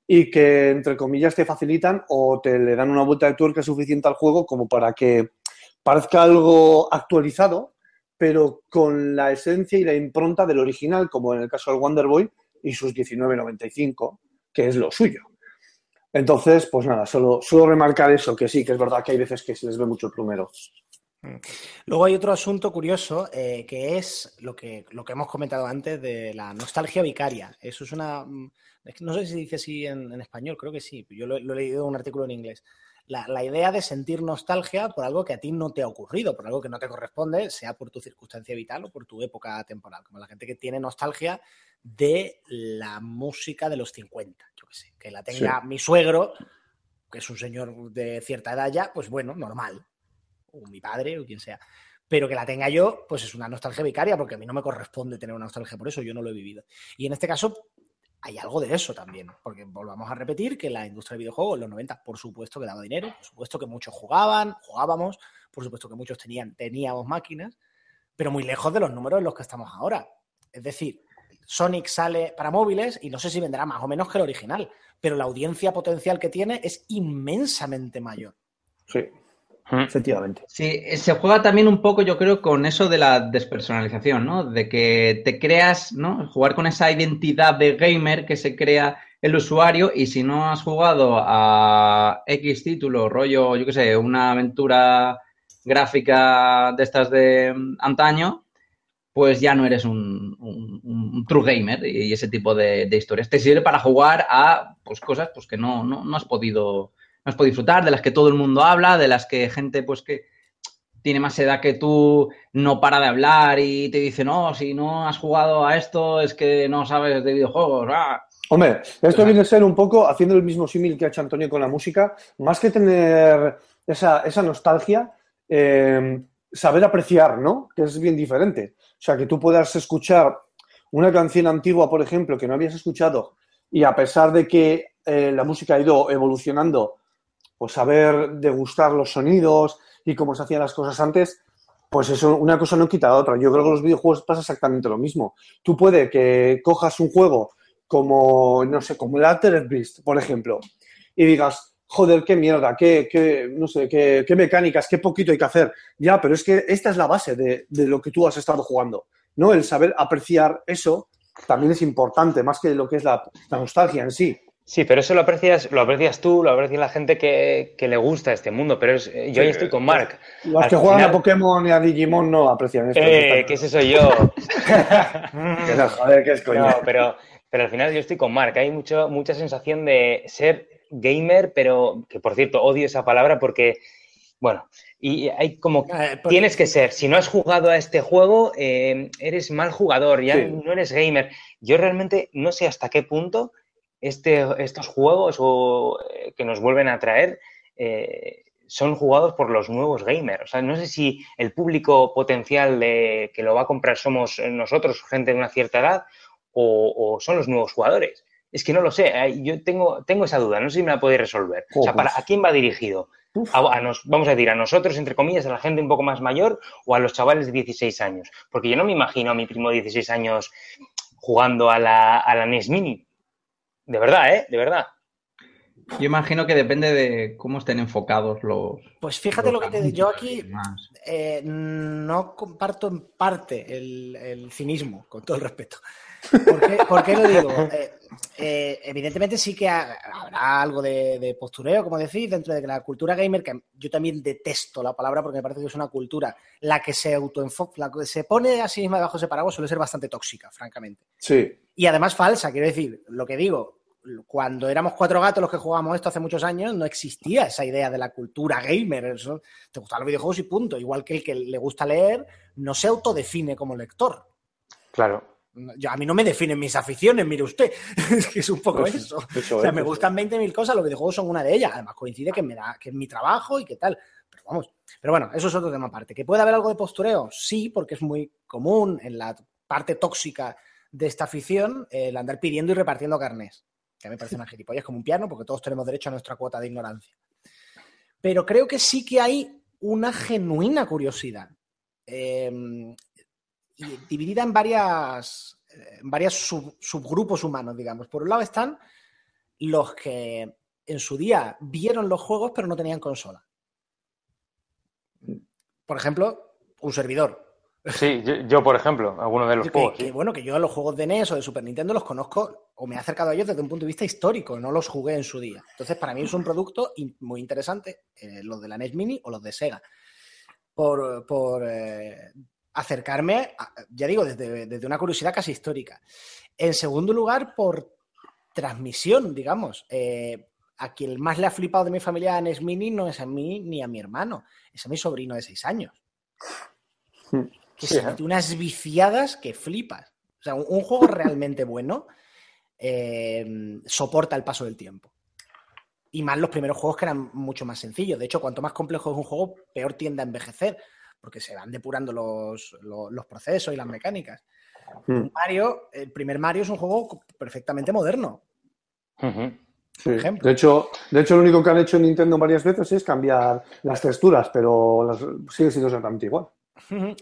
y que, entre comillas, te facilitan o te le dan una vuelta de tuerca suficiente al juego como para que parezca algo actualizado, pero con la esencia y la impronta del original, como en el caso del Wonder Boy y sus 19.95, que es lo suyo. Entonces, pues nada, solo, solo remarcar eso, que sí, que es verdad que hay veces que se les ve mucho el plumero. Luego hay otro asunto curioso eh, que es lo que, lo que hemos comentado antes de la nostalgia vicaria. Eso es una. mm, no sé si dice así en, en español, creo que sí. Yo lo, lo he leído en un artículo en inglés. La, la idea de sentir nostalgia por algo que a ti no te ha ocurrido, por algo que no te corresponde, sea por tu circunstancia vital o por tu época temporal. Como la gente que tiene nostalgia de la música de los 50, yo que sé, que la tenga mi suegro, que es un señor de cierta edad ya, pues bueno, normal o mi padre o quien sea. Pero que la tenga yo, pues es una nostalgia vicaria, porque a mí no me corresponde tener una nostalgia por eso, yo no lo he vivido. Y en este caso hay algo de eso también, porque volvamos a repetir que la industria del videojuego en los 90, por supuesto que daba dinero, por supuesto que muchos jugaban, jugábamos, por supuesto que muchos tenían, teníamos máquinas, pero muy lejos de los números en los que estamos ahora. Es decir, Sonic sale para móviles y no sé si vendrá más o menos que el original, pero la audiencia potencial que tiene es inmensamente mayor. Sí. Efectivamente. Sí, eh, se juega también un poco, yo creo, con eso de la despersonalización, ¿no? De que te creas, ¿no? Jugar con esa identidad de gamer que se crea el usuario y si no has jugado a X título, rollo, yo qué sé, una aventura gráfica de estas de mm, antaño, pues ya no eres un, un- un true gamer y ese tipo de, de historias. Te sirve para jugar a pues, cosas pues, que no, no, no has podido no has podido disfrutar, de las que todo el mundo habla, de las que gente, pues que tiene más edad que tú, no para de hablar y te dice, no, si no has jugado a esto es que no sabes de videojuegos. ah". Hombre, esto viene a ser un poco, haciendo el mismo símil que ha hecho Antonio con la música, más que tener esa, esa nostalgia, eh, saber apreciar, ¿no? Que es bien diferente. O sea, que tú puedas escuchar una canción antigua, por ejemplo, que no habías escuchado, y a pesar de que eh, la música ha ido evolucionando, pues saber degustar los sonidos y cómo se hacían las cosas antes, pues eso, una cosa no quita la otra. Yo creo que los videojuegos pasa exactamente lo mismo. Tú puede que cojas un juego como, no sé, como el Altered Beast, por ejemplo, y digas, joder, qué mierda, qué, qué no sé, qué, qué mecánicas, qué poquito hay que hacer. Ya, pero es que esta es la base de, de lo que tú has estado jugando, ¿no? El saber apreciar eso también es importante, más que lo que es la nostalgia en sí. Sí, pero eso lo aprecias, lo aprecias tú, lo aprecia la gente que, que le gusta este mundo, pero es- yo ahí estoy con Mark. Los Al que juegan final- a Pokémon y a Digimon no aprecian esto. Eh, que ese soy yo. Que no, joder, que es coño. No, pero, pero al final yo estoy con Mark. Hay mucho, mucha sensación de ser gamer, pero que por cierto odio esa palabra porque, bueno, y hay como Eh, por- tienes que ser. Si no has jugado a este juego, eh, eres mal jugador, ya Sí. no eres gamer. Yo realmente no sé hasta qué punto este, estos juegos o, eh, que nos vuelven a traer eh, son jugados por los nuevos gamers. O sea, no sé si el público potencial de, que lo va a comprar somos nosotros, gente de una cierta edad, o, o son los nuevos jugadores. Es que no lo sé, eh, yo tengo, tengo esa duda, no sé si me la podéis resolver. O sea, ¿para, pues. ¿a quién va dirigido? A nos, vamos a decir, a nosotros, entre comillas, a la gente un poco más mayor o a los chavales de 16 años. Porque yo no me imagino a mi primo de 16 años jugando a la, a la NES Mini. De verdad, ¿eh? De verdad. Yo imagino que depende de cómo estén enfocados los. Pues fíjate lo que te digo. Yo aquí eh, no comparto en parte el, el cinismo, con todo el respeto. ¿Por qué, por qué lo digo? Eh, eh, evidentemente sí que ha- habrá algo de, de postureo, como decís, dentro de que la cultura gamer, que yo también detesto la palabra porque me parece que es una cultura la que se autoenfoca, la que se pone a sí misma debajo de ese paraguas suele ser bastante tóxica, francamente. Sí. Y además falsa, quiero decir, lo que digo, cuando éramos cuatro gatos los que jugábamos esto hace muchos años, no existía esa idea de la cultura gamer. Eso, te gustan los videojuegos y punto. Igual que el que le gusta leer, no se autodefine como lector. Claro. Yo, a mí no me definen mis aficiones, mire usted. es que es un poco Pues, eso. eso O sea, es, me eso gustan 20.000 cosas, los videojuegos son una de ellas. Además, coincide que, me da, que es mi trabajo y que tal. Pero vamos. Pero bueno, eso es otro tema aparte. ¿Que puede haber algo de postureo? Sí, porque es muy común en la parte tóxica de esta afición el andar pidiendo y repartiendo carnés. Que a mí me parece una gilipollas como un piano, porque todos tenemos derecho a nuestra cuota de ignorancia. Pero creo que sí que hay una genuina curiosidad. eh, y dividida en varias, eh, en varias sub- subgrupos humanos, digamos. Por un lado están los que en su día vieron los juegos pero no tenían consola. Por ejemplo, un servidor. Sí, yo, yo, por ejemplo, alguno de los Que, juegos. que, sí. bueno, que yo a los juegos de NES o de Super Nintendo los conozco o me he acercado a ellos desde un punto de vista histórico, no los jugué en su día. Entonces, para mí es un producto in- muy interesante, eh, los de la NES Mini o los de Sega, por, por, eh, acercarme, a- ya digo, desde, desde una curiosidad casi histórica. En segundo lugar, por transmisión, digamos. Eh, a quien más le ha flipado de mi familia a NES Mini no es a mí ni a mi hermano, es a mi sobrino de seis años. Hmm. Que Sí, se ¿eh? mete unas viciadas que flipas. O sea, un, un juego realmente bueno eh, soporta el paso del tiempo. Y más los primeros juegos que eran mucho más sencillos. De hecho, cuanto más complejo es un juego, peor tiende a envejecer, porque se van depurando los, los- los procesos y las mecánicas. Mm, Mario, el primer Mario es un juego perfectamente moderno. Sí. ejemplo. De hecho, de hecho, lo único que han hecho Nintendo varias veces es cambiar las texturas, pero las, sigue siendo exactamente igual.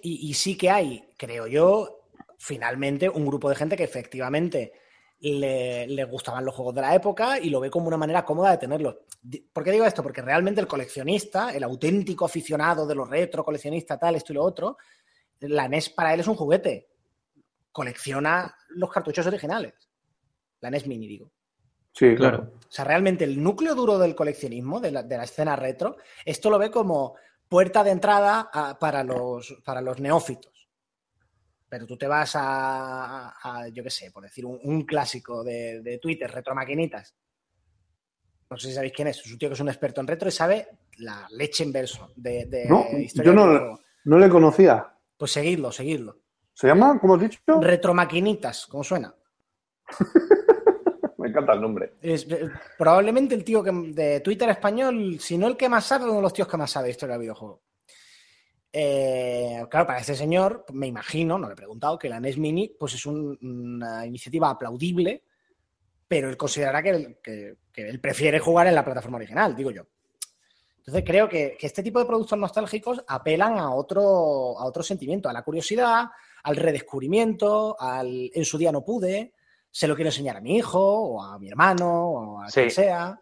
Y sí que hay, creo yo, finalmente un grupo de gente que efectivamente le, le gustaban los juegos de la época y lo ve como una manera cómoda de tenerlos. ¿Por qué digo esto? Porque realmente el coleccionista, el auténtico aficionado de los retro, coleccionista tal, esto y lo otro, la NES para él es un juguete. Colecciona los cartuchos originales. La NES Mini, digo. Sí, Claro. claro. O sea, realmente el núcleo duro del coleccionismo, de la, de la escena retro, esto lo ve como puerta de entrada a- para, los, para los neófitos. Pero tú te vas a, a- yo qué sé, por decir un, un clásico de, de Twitter, retromaquinitas. no sé si sabéis quién es, es un tío que es un experto en retro y sabe la leche en verso de, de No, historia yo no-. No le conocía. Pues seguidlo, seguidlo. ¿Se llama? ¿Cómo has dicho? Retromaquinitas, ¿cómo suena? Me encanta el nombre. Es, eh, probablemente el tío que, de Twitter español, si no el que más sabe, uno de los tíos que más sabe de historia del videojuego. Eh, claro, para este señor, me imagino, no le he preguntado, que la NES Mini pues es un- una iniciativa aplaudible, pero él considerará que, él- que- que él prefiere jugar en la plataforma original, digo yo. Entonces creo que, que este tipo de productos nostálgicos apelan a otro, a otro sentimiento, a la curiosidad, al redescubrimiento, al en su día no pude, se lo quiero enseñar a mi hijo o a mi hermano o a Sí. quien sea.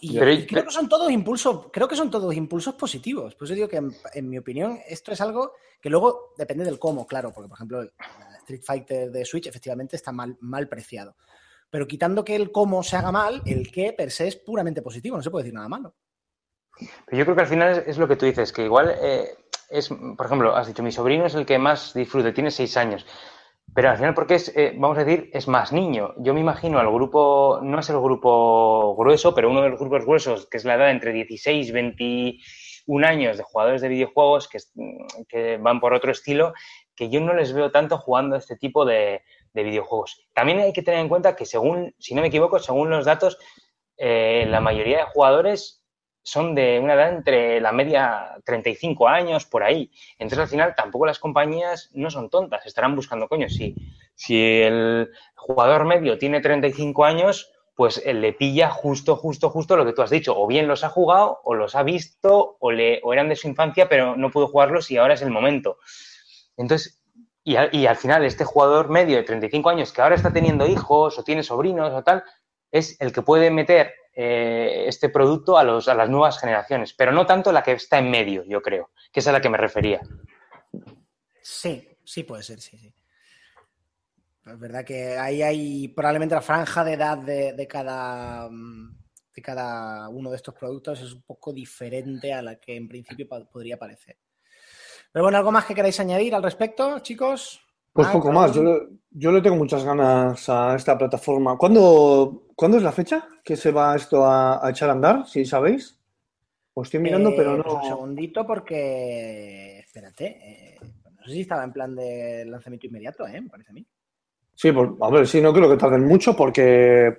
Y, Pero- y creo que son todos impulsos, creo que son todos impulsos positivos. Por eso digo que en, en mi opinión esto es algo que luego depende del cómo, claro, porque por ejemplo el Street Fighter de Switch efectivamente está mal, mal preciado. Pero quitando que el cómo se haga mal, el qué per se es puramente positivo, no se puede decir nada malo. Pero yo creo que al final es, es lo que tú dices, que igual eh, es, por ejemplo, has dicho, mi sobrino es el que más disfrute, tiene seis años. Pero al final, porque es, eh, vamos a decir, es más niño. Yo me imagino al grupo, no es el grupo grueso, pero uno de los grupos gruesos, que es la edad entre 16 y 21 años de jugadores de videojuegos que, van por otro estilo, que yo no les veo tanto jugando este tipo de, de videojuegos. También hay que tener en cuenta que según, si no me equivoco, según los datos, eh, la mayoría de jugadores son de una edad entre la media 35 años, por ahí. Entonces, al final, tampoco las compañías no son tontas, estarán buscando, coño, si, si el jugador medio tiene 35 años, pues eh, le pilla justo, justo, justo lo que tú has dicho. O bien los ha jugado, o los ha visto, o, le, o eran de su infancia, pero no pudo jugarlos y ahora es el momento. Entonces, y, y al final, este jugador medio de 35 años que ahora está teniendo hijos o tiene sobrinos o tal, es el que puede meter eh, este producto a, los, a las nuevas generaciones, pero no tanto la que está en medio, yo creo, que es a la que me refería. Sí, sí puede ser, sí, sí. Es verdad que ahí hay probablemente la franja de edad de, de cada, mm, de cada uno de estos productos es un poco diferente a la que en principio podría parecer. Pero bueno, ¿algo más que queráis añadir al respecto, chicos? Pues Ah, poco claro. más. Yo, le- yo le tengo muchas ganas a esta plataforma. ¿Cuándo, ¿cuándo es la fecha que se va esto a, a echar a andar? Si sabéis. Os estoy mirando, Eh, pero pues un no. segundito porque, espérate, eh, no sé si estaba en plan de lanzamiento inmediato, ¿eh? Me parece a mí. Sí, pues, a ver, sí, no creo que tarden mucho porque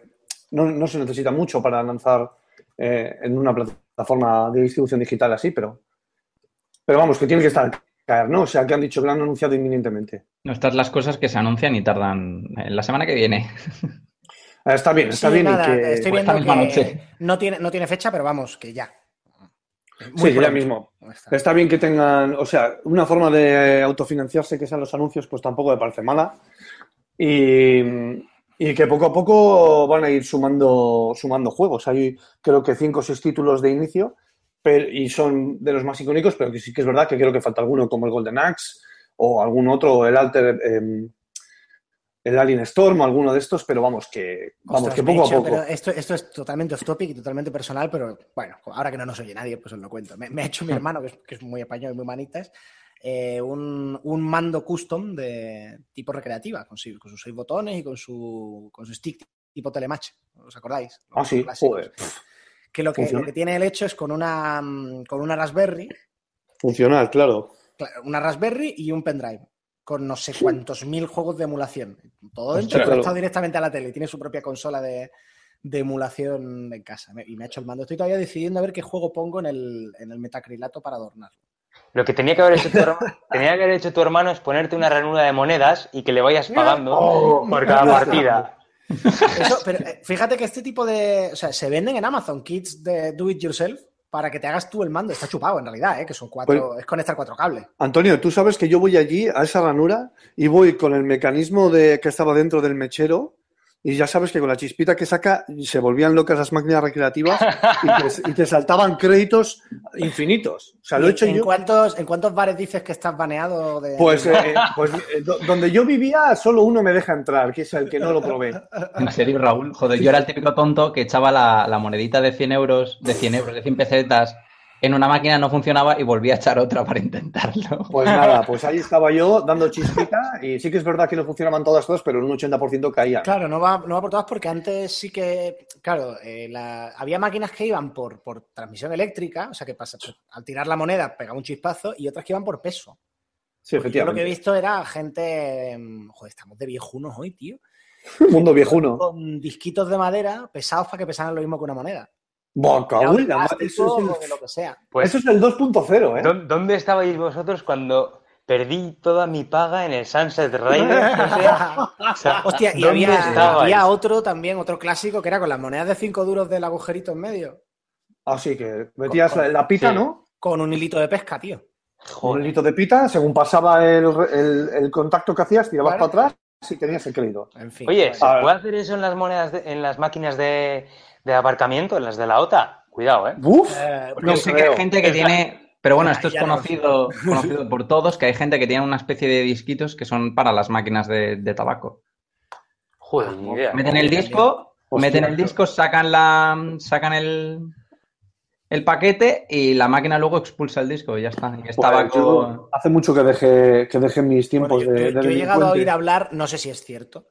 no, no se necesita mucho para lanzar eh, en una plataforma de distribución digital así, pero, pero vamos, que tiene que estar caer, ¿no? O sea, que han dicho que lo han anunciado inminentemente. No, estas las cosas que se anuncian y tardan eh, la semana que viene. Ah, Está bien, está Sí, bien. y que- estoy viendo que noche. no tiene, no tiene fecha, pero vamos, que ya. Sí, ya mismo. Está. Está bien que tengan, o sea, una forma de autofinanciarse que sean los anuncios, pues tampoco me parece mala. Y, y que poco a poco van a ir sumando, sumando juegos. Hay creo que cinco o seis títulos de inicio pero- y son de los más icónicos, pero que sí que es verdad que creo que falta alguno como el Golden Axe o algún otro, el Alter, eh, el Alien Storm, alguno de estos, pero vamos, que, vamos, Ostras, que poco a poco. esto, esto es totalmente off topic y totalmente personal, pero bueno, ahora que no nos oye nadie, pues os lo cuento. Me, me ha hecho mi hermano, que es, que es muy español y muy manitas, eh, un, un mando custom de tipo recreativa, con, su- con sus seis botones y con su, con su stick tipo telematch. ¿Os acordáis? Ah, sí, joder. Que lo, que lo que tiene el hecho es con una, mm, con una Raspberry, Funcional, claro. una Raspberry y un pendrive con no sé cuántos mil juegos de emulación. Todo dentro claro. conectado directamente a la tele. Tiene su propia consola de, de emulación en casa. Me- Y me ha hecho el mando. Estoy todavía decidiendo a ver qué juego pongo en el, en el metacrilato para adornarlo. Lo que tenía que haber hecho tu hermano, tenía que haber hecho tu hermano es ponerte una ranura de monedas y que le vayas pagando Oh, por cada partida. Eso, pero eh, fíjate que este tipo de. O sea, se venden en Amazon kits de do it yourself para que te hagas tú el mando. Está chupado en realidad, ¿eh? que son cuatro. Pues- es conectar cuatro cables. Antonio, tú sabes que yo voy allí a esa ranura y voy con el mecanismo de que estaba dentro del mechero y ya sabes que con la chispita que saca se volvían locas las máquinas recreativas y te, y te saltaban créditos infinitos. O sea, lo he hecho ¿En, yo. cuántos, ¿En cuántos bares dices que estás baneado de.? Pues, eh, pues eh, do- donde yo vivía solo uno me deja entrar, que es el que no lo probé. En serio, Raúl. Joder, yo era el típico tonto que echaba la, la monedita de 100 euros, de 100 euros, de 100 pesetas en una máquina no funcionaba y volví a echar otra para intentarlo. Pues nada, pues ahí estaba yo dando chispita y sí que es verdad que no funcionaban todas todas, pero un 80% caían. Claro, no va, no va por todas porque antes sí que, claro, eh, la- había máquinas que iban por, por transmisión eléctrica, o sea que pasa, pues, al tirar la moneda pegaba un chispazo y otras que iban por peso. Sí, Yo lo que he efectivamente. visto era gente, em, joder, estamos de viejunos hoy, tío. Mundo viejuno. Con disquitos de madera pesados para que pesaran lo mismo que una moneda. Eso es lo que sea. Pues, eso es el 2.0, ¿eh? ¿dó- ¿dónde estabais vosotros cuando perdí toda mi paga en el Sunset Riders? O sea, o sea, Hostia, y ¿dónde había, otro también, otro clásico, que era con las monedas de 5 duros del agujerito en medio, Así que metías Con- la, la pita, sí. ¿no? con un hilito de pesca, tío. Un Joder. hilito de pita, según pasaba el, el- el contacto que hacías, tirabas Claro. para atrás y tenías el crédito. En fin. Oye, ¿se Ah. puede hacer eso en las monedas, de- en las máquinas de, de aparcamiento, en las de la OTA? Cuidado, ¿eh? Eh, No sé que hay gente que tiene. Pero bueno, esto es no conocido, por todos, que hay gente que tiene una especie de disquitos que son para las máquinas de, de tabaco. Joder, ni idea. Meten el disco, Hostia, meten el disco, sacan la. sacan el. el paquete y la máquina luego expulsa el disco y ya está. Y es Pues tabaco. yo hace mucho que dejé, que dejé mis bueno, tiempos yo, de, yo- de yo he llegado a oír hablar, no sé si es cierto,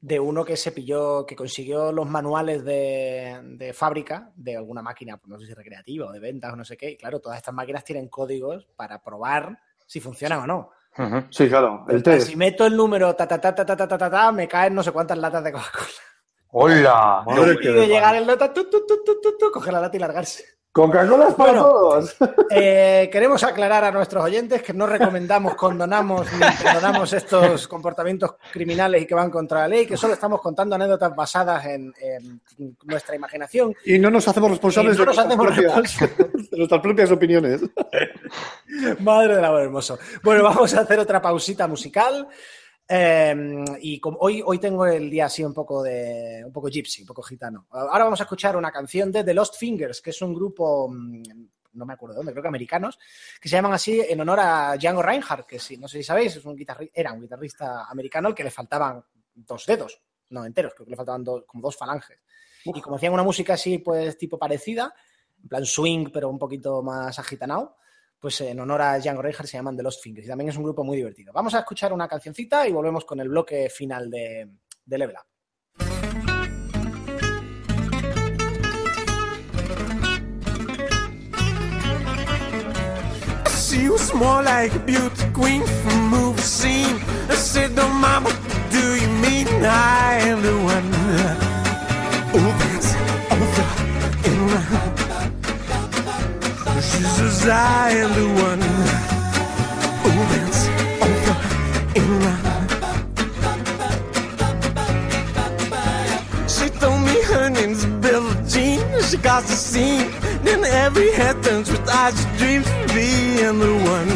de uno que se pilló, que consiguió los manuales de, de fábrica de alguna máquina, pues no sé si recreativa o de ventas o no sé qué. Y claro, todas estas máquinas tienen códigos para probar si funcionan o no. Sí, claro, el test. Si meto el número ta ta ta ta ta ta ta ta, me caen no sé cuántas latas de Coca-Cola. ¡Hola! Madre Y de llegar el nota, tu, tu, tu, tu, tu, tu, coger la lata y largarse. Coca-Cola es para Bueno. todos. Eh, queremos aclarar a nuestros oyentes que no recomendamos, condonamos ni condonamos estos comportamientos criminales y que van contra la ley, que solo estamos contando anécdotas basadas en, en nuestra imaginación. Y no nos hacemos responsables no nos de, nuestras hacemos propias, de nuestras propias opiniones. Madre del amor hermoso. Bueno, vamos a hacer otra pausita musical. Eh, y como hoy, hoy tengo el día así un poco de un poco gypsy, un poco gitano. Ahora vamos a escuchar una canción de The Lost Fingers, que es un grupo, mm, no me acuerdo de dónde, creo que americanos, que se llaman así en honor a Django Reinhardt, que si no sé si sabéis, es un era un guitarrista americano al que le faltaban dos dedos, no enteros, creo que le faltaban dos- como dos falanges. Y como hacían una música así, pues tipo parecida, en plan swing, pero un poquito más agitanado, pues en honor a Django Reinhardt se llaman The Lost Fingers. Y también es un grupo muy divertido. Vamos a escuchar una cancioncita y volvemos con el bloque final de, de Level Up. Like a beauty queen from movie scene. I said, "No, mama, do you mean I She "I am the one who that's over and around." She told me her name's Billie Jean. She got the scene. Then every head turns with eyes she dreams of being the one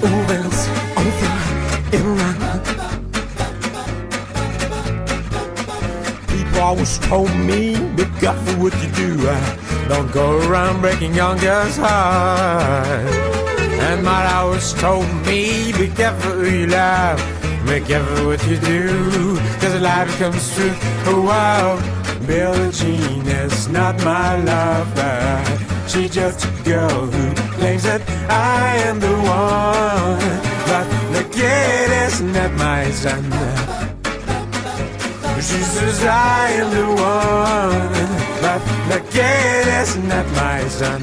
who bends over and around. Always told me, be careful what you do. Uh, Don't go around breaking young girls' hearts. And my always told me, be careful who you love. Be careful what you do, cause life comes true. Oh wow, Billie Jean is not my lover. She's just a girl who claims that I am the one. But the kid is not my son. She says I am the one, but kid is not my son.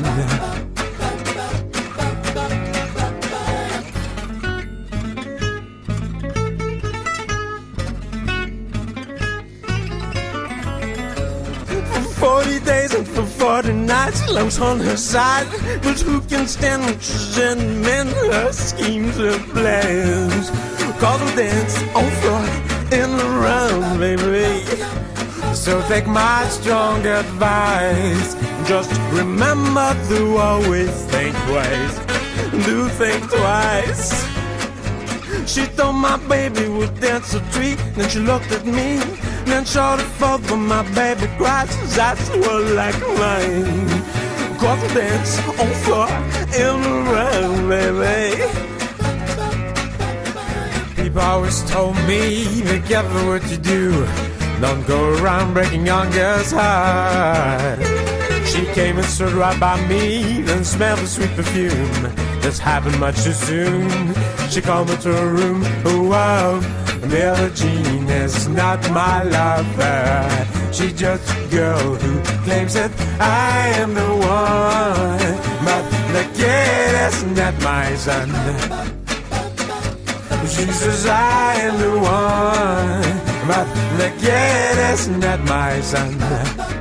For 40 days and for 40 nights, she love's on her side. But who can stand when she's in her schemes, her plans? Cause we dance on floor in the round, baby. So take my strong advice. Just remember to always think twice. Do think twice. She thought my baby would dance a treat. Then she looked at me. Then short forth when my baby cries. His eyes were like mine. Cause dance on floor in the round, baby. People always told me, be careful what you do. Don't go around breaking young girls' heart. She came and stood right by me, then smelled the sweet perfume. This happened much too soon. She called me to her room. Oh, oh wow, Billie Jean is not my lover. She's just a girl who claims that I am the one, but the kid is not my son. Says I am the one, but the kid is not my son.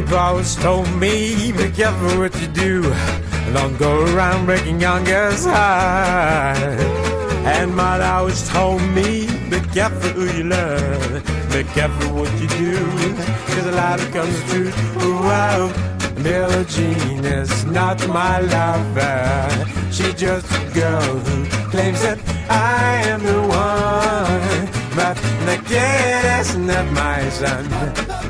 People always told me, be careful what you do. Don't go around breaking young girls' heart. And mother always told me, be careful who you love. Be careful what you do. Cause a lot of comes true. Wow, Billie Jean is not my lover. She's just a girl who claims that I am the one. But the kid is not my son.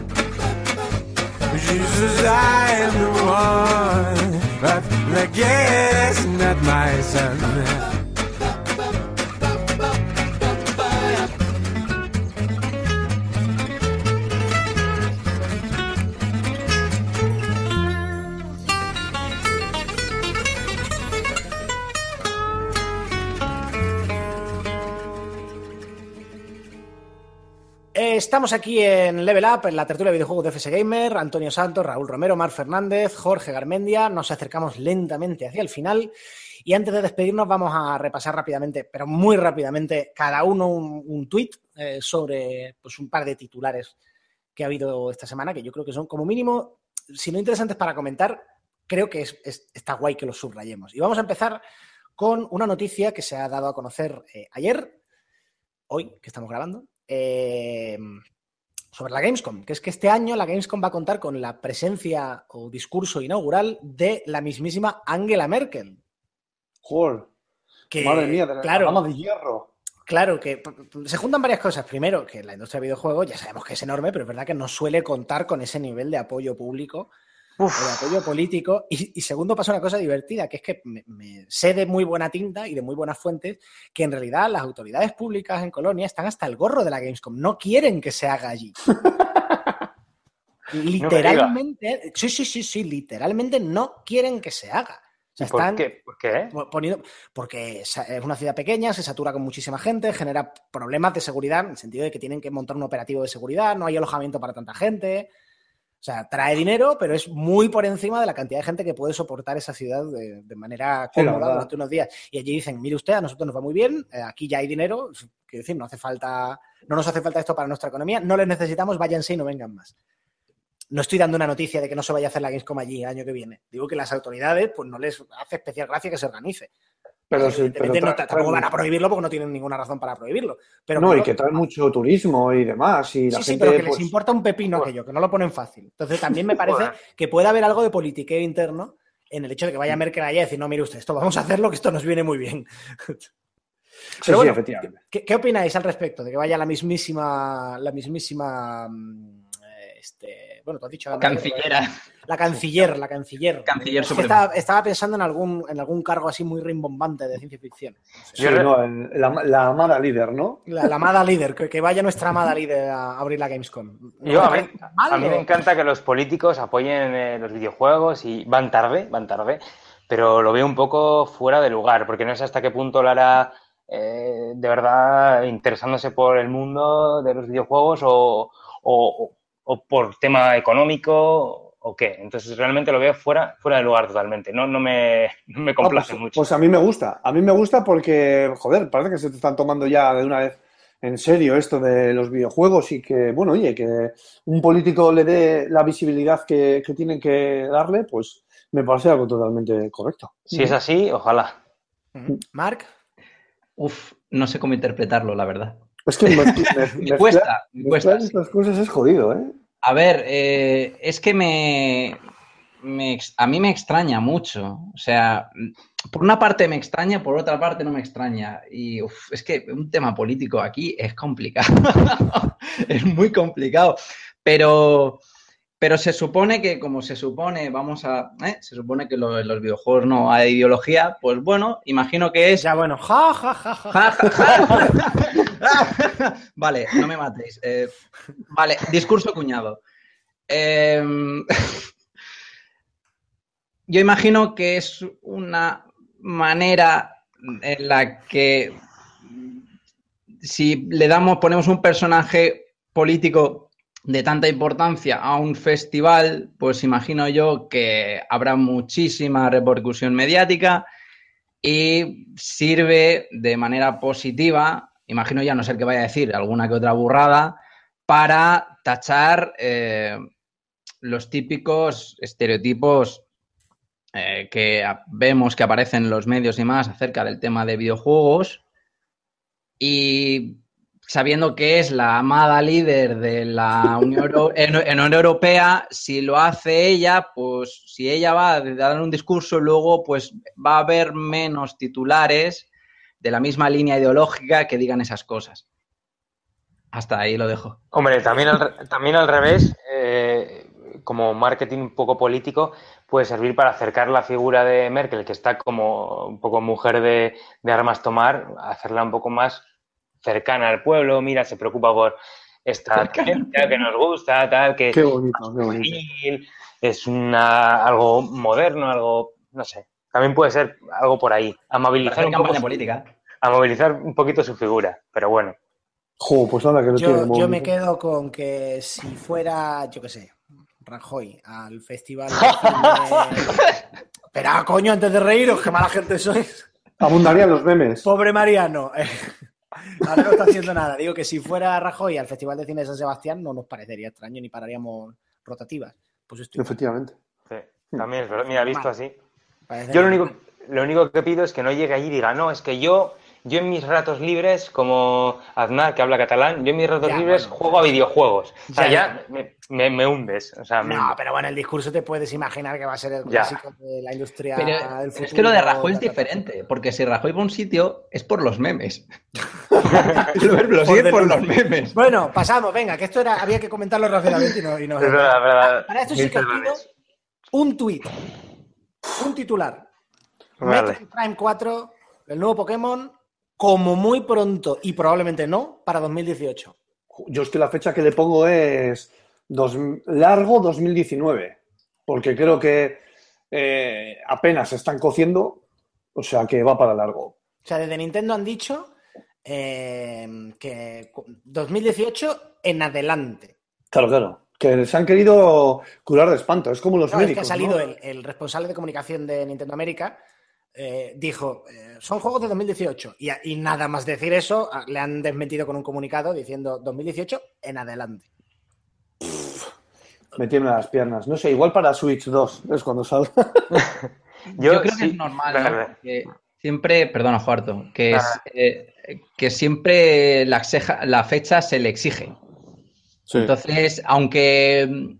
Jesus, I am the one, but the kid not my son. Estamos aquí en Level Up, en la tertulia de videojuegos de FS Gamer, Antonio Santos, Raúl Romero, Mar Fernández, Jorge Garmendia. Nos acercamos lentamente hacia el final y antes de despedirnos vamos a repasar rápidamente, pero muy rápidamente, cada uno un, un tuit eh, sobre pues, un par de titulares que ha habido esta semana, que yo creo que son como mínimo, si no interesantes para comentar, creo que es- es- está guay que los subrayemos. Y vamos a empezar con una noticia que se ha dado a conocer eh, ayer, hoy, que estamos grabando, eh, sobre la Gamescom, que es que este año la Gamescom va a contar con la presencia o discurso inaugural de la mismísima Angela Merkel. Joder, Que, madre mía, de la claro, de hierro. Claro, que se juntan varias cosas. Primero, que la industria de videojuegos ya sabemos que es enorme, pero es verdad que no suele contar con ese nivel de apoyo público de apoyo político. Y, y segundo, pasa una cosa divertida, que es que me, me sé de muy buena tinta y de muy buenas fuentes que en realidad las autoridades públicas en Colonia están hasta el gorro de la Gamescom. No quieren que se haga allí. literalmente, sí, sí, sí, sí, literalmente no quieren que se haga. O sea, ¿Y por están- qué? ¿Por qué? poniendo, porque es una ciudad pequeña, se satura con muchísima gente, genera problemas de seguridad, en el sentido de que tienen que montar un operativo de seguridad, no hay alojamiento para tanta gente. O sea, trae dinero, pero es muy por encima de la cantidad de gente que puede soportar esa ciudad de, de manera cómoda durante unos días. Y allí dicen, mire usted, a nosotros nos va muy bien, eh, aquí ya hay dinero, quiero decir, no hace falta, no nos hace falta esto para nuestra economía, no les necesitamos, váyanse y no vengan más. No estoy dando una noticia de que no se vaya a hacer la Gamescom allí el año que viene. Digo que las autoridades, pues no les hace especial gracia que se organice. Pero, sí, pero no, tampoco van a prohibirlo porque no tienen ninguna razón para prohibirlo. Pero no, claro, y que trae mucho turismo y demás. Y la sí, sí, gente, pero que pues, les importa un pepino aquello, que no lo ponen fácil. Entonces también me parece que puede haber algo de politiqueo interno en el hecho de que vaya Merkel allá y decir, no, mire usted, esto vamos a hacerlo, que esto nos viene muy bien. sí, Pero sí, bueno, efectivamente. ¿qué, qué opináis al respecto de que vaya la mismísima, la mismísima, mm, este, bueno, tú has dicho Cancillera. La canciller, la canciller. Canciller Es que estaba, estaba pensando en algún, en algún cargo así muy rimbombante de ciencia ficción. No sé. Sí, no, el- la, la amada líder, ¿no? La, la amada líder, que, que vaya nuestra amada líder a abrir la Gamescom. ¿No Yo, te a, mí, parece mal, a mí me encanta que los políticos apoyen eh, los videojuegos y van tarde, van tarde, pero lo veo un poco fuera de lugar, porque no sé hasta qué punto lo hará eh, de verdad interesándose por el mundo de los videojuegos o, o- o por tema económico o qué. Entonces realmente lo veo fuera, fuera de lugar totalmente. No, no, me, no me Ah, complace pues, mucho. pues a mí me gusta. A mí me gusta porque, joder, parece que se te están tomando ya de una vez en serio esto de los videojuegos y que, bueno, oye, que un político le dé la visibilidad que, que tienen que darle, pues me parece algo totalmente correcto. si es así, ojalá. Marc, Uf, no sé cómo interpretarlo, la verdad. Es que me, me- Me mezclar- cuesta, me cuesta. estas cosas es jodido, ¿eh? A ver, eh, es que me, a mí me extraña mucho. O sea, por una parte me extraña, por otra parte no me extraña. Y uf, es que un tema político aquí es complicado. es muy complicado. Pero, pero se supone que, como se supone, vamos a. ¿eh? Se supone que lo- en los videojuegos no hay ideología. Pues bueno, imagino que es. Ya bueno, ja, ja, ja, ja. Ja, ja, ja. vale, no me matéis. Eh, vale, discurso cuñado. Em, yo imagino que es una manera en la que si le damos, ponemos un personaje político de tanta importancia a un festival, pues imagino yo que habrá muchísima repercusión mediática y sirve de manera positiva, imagino ya no ser que vaya a decir alguna que otra burrada, para tachar eh, los típicos estereotipos eh, que vemos que aparecen en los medios y más acerca del tema de videojuegos. Y sabiendo que es la amada líder de la Unión Europea, si lo hace ella, pues si ella va a dar un discurso, luego pues va a haber menos titulares de la misma línea ideológica que digan esas cosas. Hasta ahí lo dejo. Hombre, también al, también al revés, eh, como marketing un poco político, puede servir para acercar la figura de Merkel, que está como un poco mujer de, de armas tomar, hacerla un poco más cercana al pueblo. Mira, se preocupa por esta ciencia que nos gusta, tal, que Qué bonito, qué bonito. juvenil, es una, algo moderno, algo, no sé. También puede ser algo por ahí. Amabilizar un, poco campaña su- política. amovilizar un poquito su figura, pero bueno. Jo, pues nada, que no tiene Yo, yo me quedo con que si fuera, yo qué sé, Rajoy al festival. de cine- Espera, coño, antes de reíros, qué mala gente sois. Abundarían los memes. Pobre Mariano. Ahora no está haciendo nada. Digo que si fuera Rajoy al Festival de Cine de San Sebastián no nos parecería extraño ni pararíamos rotativas. Pues estoy Efectivamente. Sí, también es verdad. Mira, visto así. Parece Yo lo único, lo único que pido es que no llegue allí y diga, no, es que yo, yo en mis ratos libres, como Aznar, que habla catalán, yo en mis ratos Ya, libres bueno. juego a videojuegos. O sea, Ya, ya me, me- me hundes. O sea, me No, hundes. pero bueno, el discurso te puedes imaginar que va a ser el Ya. clásico de la industria Pero del futuro. es que lo de Rajoy es diferente, porque si Rajoy va a un sitio es por los memes. lo, Por por los memes. Bueno, pasamos, venga, que esto era, había que comentarlo rápidamente y no, y no- Es verdad, es verdad. Para esto sí que os pido un tuit, un titular. Vale. Metroid Prime 4, el nuevo Pokémon, como muy pronto y probablemente no, para 2018. Yo es que la fecha que le pongo es dos- largo 2019, porque creo que eh, apenas se están cociendo, o sea que va para largo. O sea, desde Nintendo han dicho eh, que cu- 2018 en adelante. Claro, claro. Que se han querido curar de espanto. Es como los No, es que médicos. ha salido ¿no? el, el responsable de comunicación de Nintendo América, eh, dijo, eh, son juegos de 2018. Y, y nada más decir eso, a- le han desmentido con un comunicado diciendo 2018 en adelante. Me tiemblan las piernas. No sé, igual para Switch 2 es cuando salga. Yo, creo que es normal, ¿no? Porque siempre, perdona, Juarto, que, es, Ah. eh, que siempre la fecha se le exige. Entonces, aunque,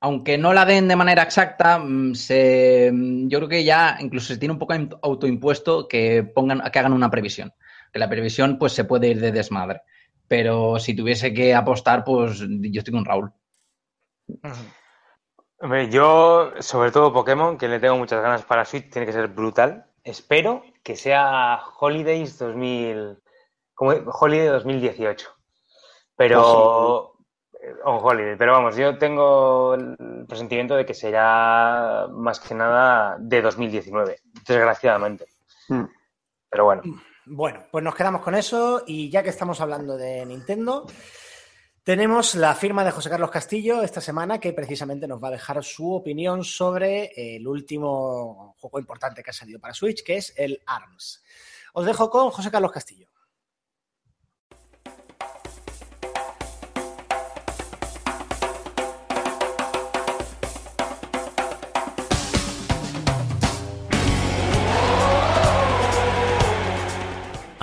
aunque no la den de manera exacta, mm, se, mm, yo creo que ya incluso se tiene un poco im- autoimpuesto que pongan, que hagan una previsión. Que la previsión pues se puede ir de desmadre. Pero si tuviese que apostar, pues yo estoy con Raúl. Hombre, yo, sobre todo Pokémon, que le tengo muchas ganas para Switch, tiene que ser brutal. Espero que sea Holidays 2000, como Holiday 2018. Pero on Holiday, pero vamos, yo tengo el presentimiento de que será más que nada de 2019, desgraciadamente. Mm. Pero bueno, Bueno, pues nos quedamos con eso y ya que estamos hablando de Nintendo, tenemos la firma de José Carlos Castillo esta semana que precisamente nos va a dejar su opinión sobre el último juego importante que ha salido para Switch, que es el ARMS. Os dejo con José Carlos Castillo.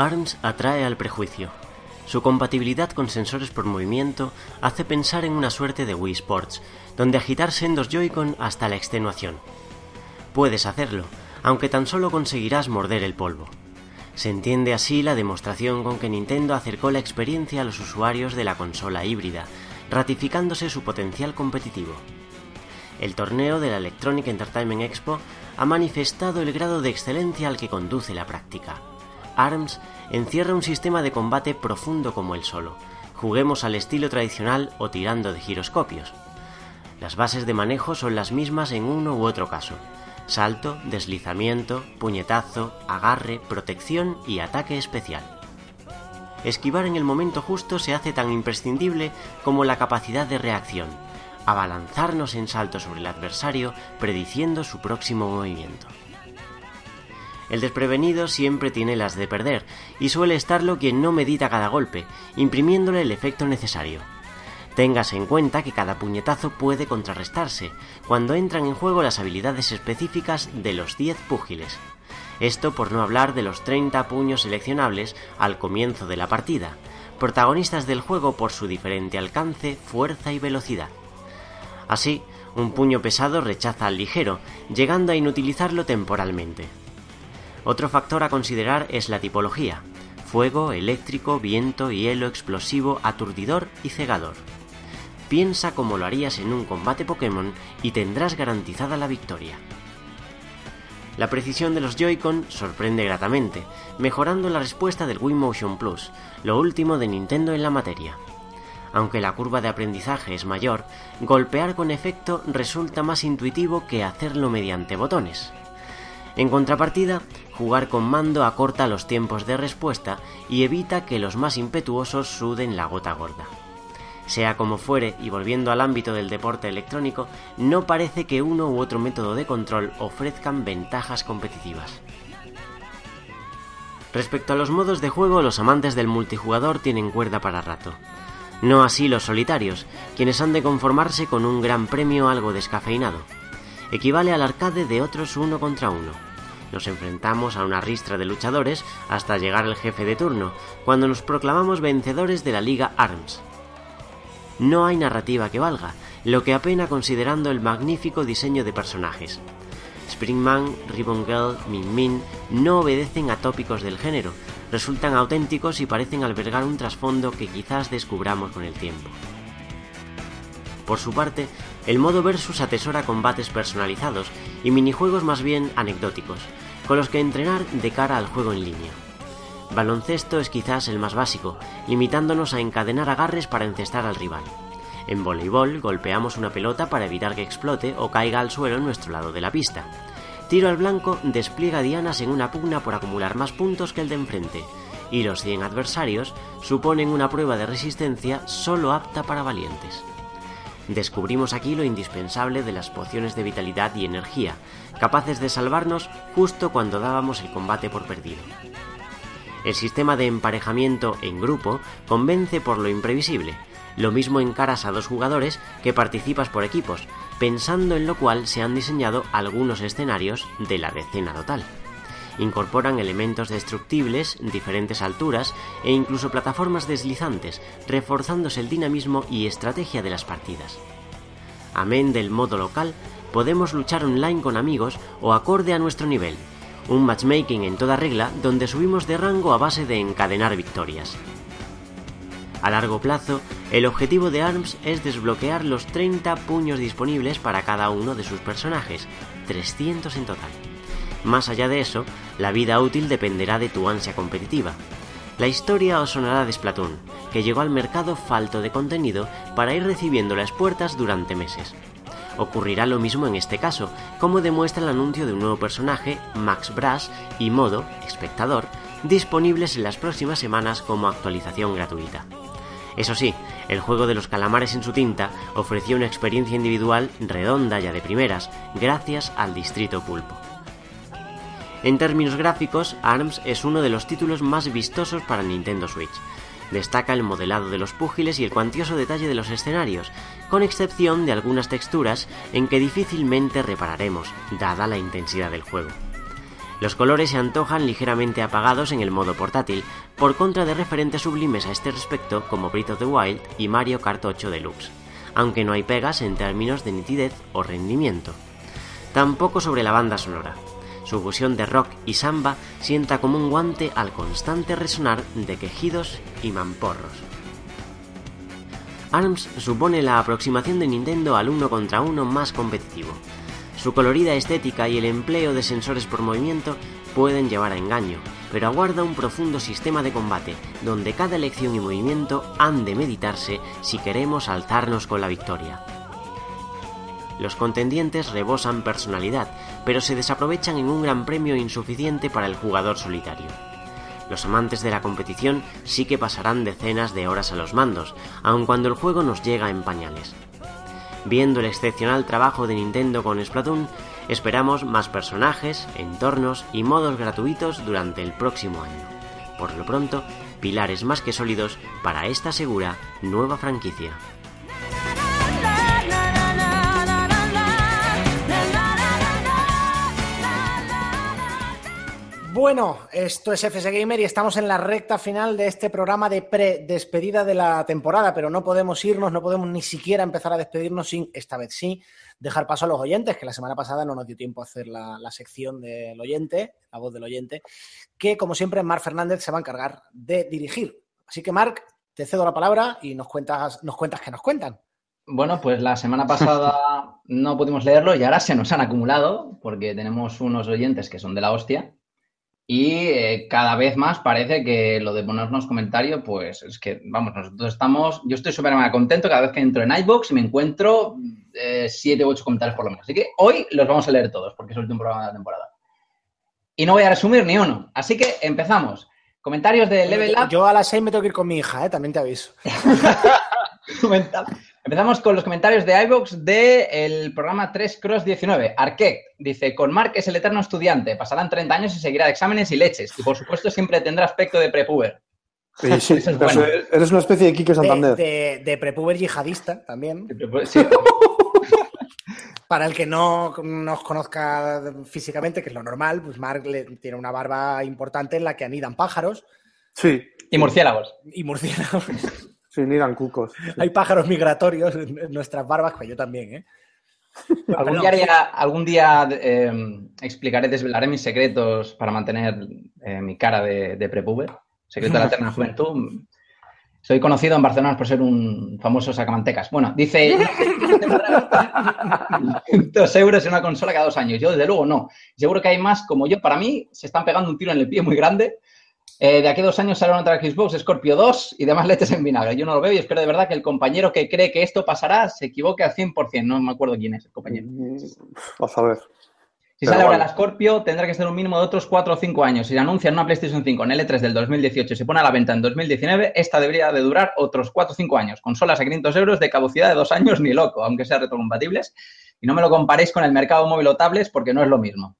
ARMS atrae al prejuicio. Su compatibilidad con sensores por movimiento hace pensar en una suerte de Wii Sports, donde agitar sendos Joy-Con hasta la extenuación. Puedes hacerlo, aunque tan solo conseguirás morder el polvo. Se entiende así la demostración con que Nintendo acercó la experiencia a los usuarios de la consola híbrida, ratificándose su potencial competitivo. El torneo de la Electronic Entertainment Expo ha manifestado el grado de excelencia al que conduce la práctica. ARMS encierra un sistema de combate profundo como el solo. Juguemos al estilo tradicional o tirando de giroscopios. Las bases de manejo son las mismas en uno u otro caso. Salto, deslizamiento, puñetazo, agarre, protección y ataque especial. Esquivar en el momento justo se hace tan imprescindible como la capacidad de reacción, abalanzarnos en salto sobre el adversario prediciendo su próximo movimiento. El desprevenido siempre tiene las de perder, y suele estarlo quien no medita cada golpe, imprimiéndole el efecto necesario. Téngase en cuenta que cada puñetazo puede contrarrestarse, cuando entran en juego las habilidades específicas de los 10 púgiles. Esto por no hablar de los 30 puños seleccionables al comienzo de la partida, protagonistas del juego por su diferente alcance, fuerza y velocidad. Así, un puño pesado rechaza al ligero, llegando a inutilizarlo temporalmente. Otro factor a considerar es la tipología. Fuego, eléctrico, viento, hielo, explosivo, aturdidor y cegador. Piensa como lo harías en un combate Pokémon y tendrás garantizada la victoria. La precisión de los Joy-Con sorprende gratamente, mejorando la respuesta del Wii Motion Plus, lo último de Nintendo en la materia. Aunque la curva de aprendizaje es mayor, golpear con efecto resulta más intuitivo que hacerlo mediante botones. En contrapartida, jugar con mando acorta los tiempos de respuesta y evita que los más impetuosos suden la gota gorda. Sea como fuere, y volviendo al ámbito del deporte electrónico, no parece que uno u otro método de control ofrezcan ventajas competitivas. Respecto a los modos de juego, los amantes del multijugador tienen cuerda para rato. No así los solitarios, quienes han de conformarse con un gran premio algo descafeinado. Equivale al arcade de otros uno contra uno. Nos enfrentamos a una ristra de luchadores hasta llegar al jefe de turno, cuando nos proclamamos vencedores de la Liga ARMS. No hay narrativa que valga, lo que apena considerando el magnífico diseño de personajes. Springman, Ribbon Girl, Min Min no obedecen a tópicos del género, resultan auténticos y parecen albergar un trasfondo que quizás descubramos con el tiempo. Por su parte, el modo versus atesora combates personalizados y minijuegos más bien anecdóticos, con los que entrenar de cara al juego en línea. Baloncesto es quizás el más básico, limitándonos a encadenar agarres para encestar al rival. En voleibol golpeamos una pelota para evitar que explote o caiga al suelo en nuestro lado de la pista. Tiro al blanco despliega dianas en una pugna por acumular más puntos que el de enfrente, y los 100 adversarios suponen una prueba de resistencia solo apta para valientes. Descubrimos aquí lo indispensable de las pociones de vitalidad y energía, capaces de salvarnos justo cuando dábamos el combate por perdido. El sistema de emparejamiento en grupo convence por lo imprevisible. Lo mismo encaras a dos jugadores que participas por equipos, pensando en lo cual se han diseñado algunos escenarios de la decena total. Incorporan elementos destructibles, diferentes alturas e incluso plataformas deslizantes, reforzándose el dinamismo y estrategia de las partidas. Amén del modo local, podemos luchar online con amigos o acorde a nuestro nivel, un matchmaking en toda regla donde subimos de rango a base de encadenar victorias. A largo plazo, el objetivo de ARMS es desbloquear los 30 puños disponibles para cada uno de sus personajes, 300 en total. Más allá de eso, la vida útil dependerá de tu ansia competitiva. La historia os sonará de Splatoon, que llegó al mercado falto de contenido para ir recibiendo las puertas durante meses. Ocurrirá lo mismo en este caso, como demuestra el anuncio de un nuevo personaje, Max Brass, y modo, espectador, disponibles en las próximas semanas como actualización gratuita. Eso sí, el juego de los calamares en su tinta ofreció una experiencia individual redonda ya de primeras, gracias al Distrito Pulpo. En términos gráficos, ARMS es uno de los títulos más vistosos para Nintendo Switch. Destaca el modelado de los púgiles y el cuantioso detalle de los escenarios, con excepción de algunas texturas en que difícilmente repararemos, dada la intensidad del juego. Los colores se antojan ligeramente apagados en el modo portátil, por contra de referentes sublimes a este respecto como Breath of the Wild y Mario Kart 8 Deluxe, aunque no hay pegas en términos de nitidez o rendimiento. Tampoco sobre la banda sonora. Su fusión de rock y samba sienta como un guante al constante resonar de quejidos y mamporros. ARMS supone la aproximación de Nintendo al uno contra uno más competitivo. Su colorida estética y el empleo de sensores por movimiento pueden llevar a engaño, pero aguarda un profundo sistema de combate, donde cada elección y movimiento han de meditarse si queremos alzarnos con la victoria. Los contendientes rebosan personalidad, pero se desaprovechan en un gran premio insuficiente para el jugador solitario. Los amantes de la competición sí que pasarán decenas de horas a los mandos, aun cuando el juego nos llega en pañales. Viendo el excepcional trabajo de Nintendo con Splatoon, esperamos más personajes, entornos y modos gratuitos durante el próximo año. Por lo pronto, pilares más que sólidos para esta segura nueva franquicia. Bueno, esto es FS Gamer y estamos en la recta final de este programa de pre-despedida de la temporada, pero no podemos irnos, no podemos ni siquiera empezar a despedirnos sin, esta vez sí, dejar paso a los oyentes, que la semana pasada no nos dio tiempo a hacer la, la sección del oyente, la voz del oyente, que como siempre Marc Fernández se va a encargar de dirigir. Así que Marc, te cedo la palabra y nos cuentas, nos cuentas que nos cuentan. Bueno, pues la semana pasada no pudimos leerlo y ahora se nos han acumulado porque tenemos unos oyentes que son de la hostia y eh, cada vez más parece que lo de ponernos comentarios, pues es que, vamos, nosotros estamos, yo estoy súper contento cada vez que entro en iVoox y me encuentro eh, siete u ocho comentarios por lo menos. Así que hoy los vamos a leer todos porque es el último programa de la temporada. Y no voy a resumir ni uno. Así que empezamos. Comentarios de Level Up. Yo a las 6 me tengo que ir con mi hija, ¿eh? también te aviso. Empezamos con los comentarios de iVoox del programa 3 Cross 19. Arquette dice, con Mark es el eterno estudiante, pasarán 30 años y seguirá de exámenes y leches. Y por supuesto siempre tendrá aspecto de prepuber. Sí, sí, es bueno. Eres una especie de De, Santander. De, de prepuber yihadista también. Sí, Para el que no nos conozca físicamente, que es lo normal, pues Mark le- tiene una barba importante en la que anidan pájaros Sí, Y murciélagos. y murciélagos. Sí, ni eran cucos. sí. Hay pájaros migratorios en nuestras barbas, que yo también, ¿eh? Algún día, haría- algún día eh, explicaré, desvelaré mis secretos para mantener eh, mi cara de, de prepuber. Secreto de la eterna juventud. Soy conocido en Barcelona por ser un famoso sacamantecas. Bueno, dice... dos euros en una consola cada dos años. Yo, desde luego, no. Seguro que hay más como yo. Para mí, se están pegando un tiro en el pie muy grande. Eh, de aquí a dos años sale otra Xbox Scorpio 2 y demás leches en vinagre. Yo no lo veo y espero de verdad que el compañero que cree que esto pasará se equivoque al 100%. No me acuerdo quién es el compañero. Mm, Vas a ver. Si Pero sale ahora la Scorpio, tendrá que ser un mínimo de otros 4 o 5 años. Si anuncian una PlayStation 5 en L3 del 2018 y se pone a la venta en 2019, esta debería de durar otros 4 o 5 años. Consolas a 500 euros de caducidad de 2 años, ni loco, aunque sean retrocompatibles. Y no me lo comparéis con el mercado móvil o tablets porque no es lo mismo.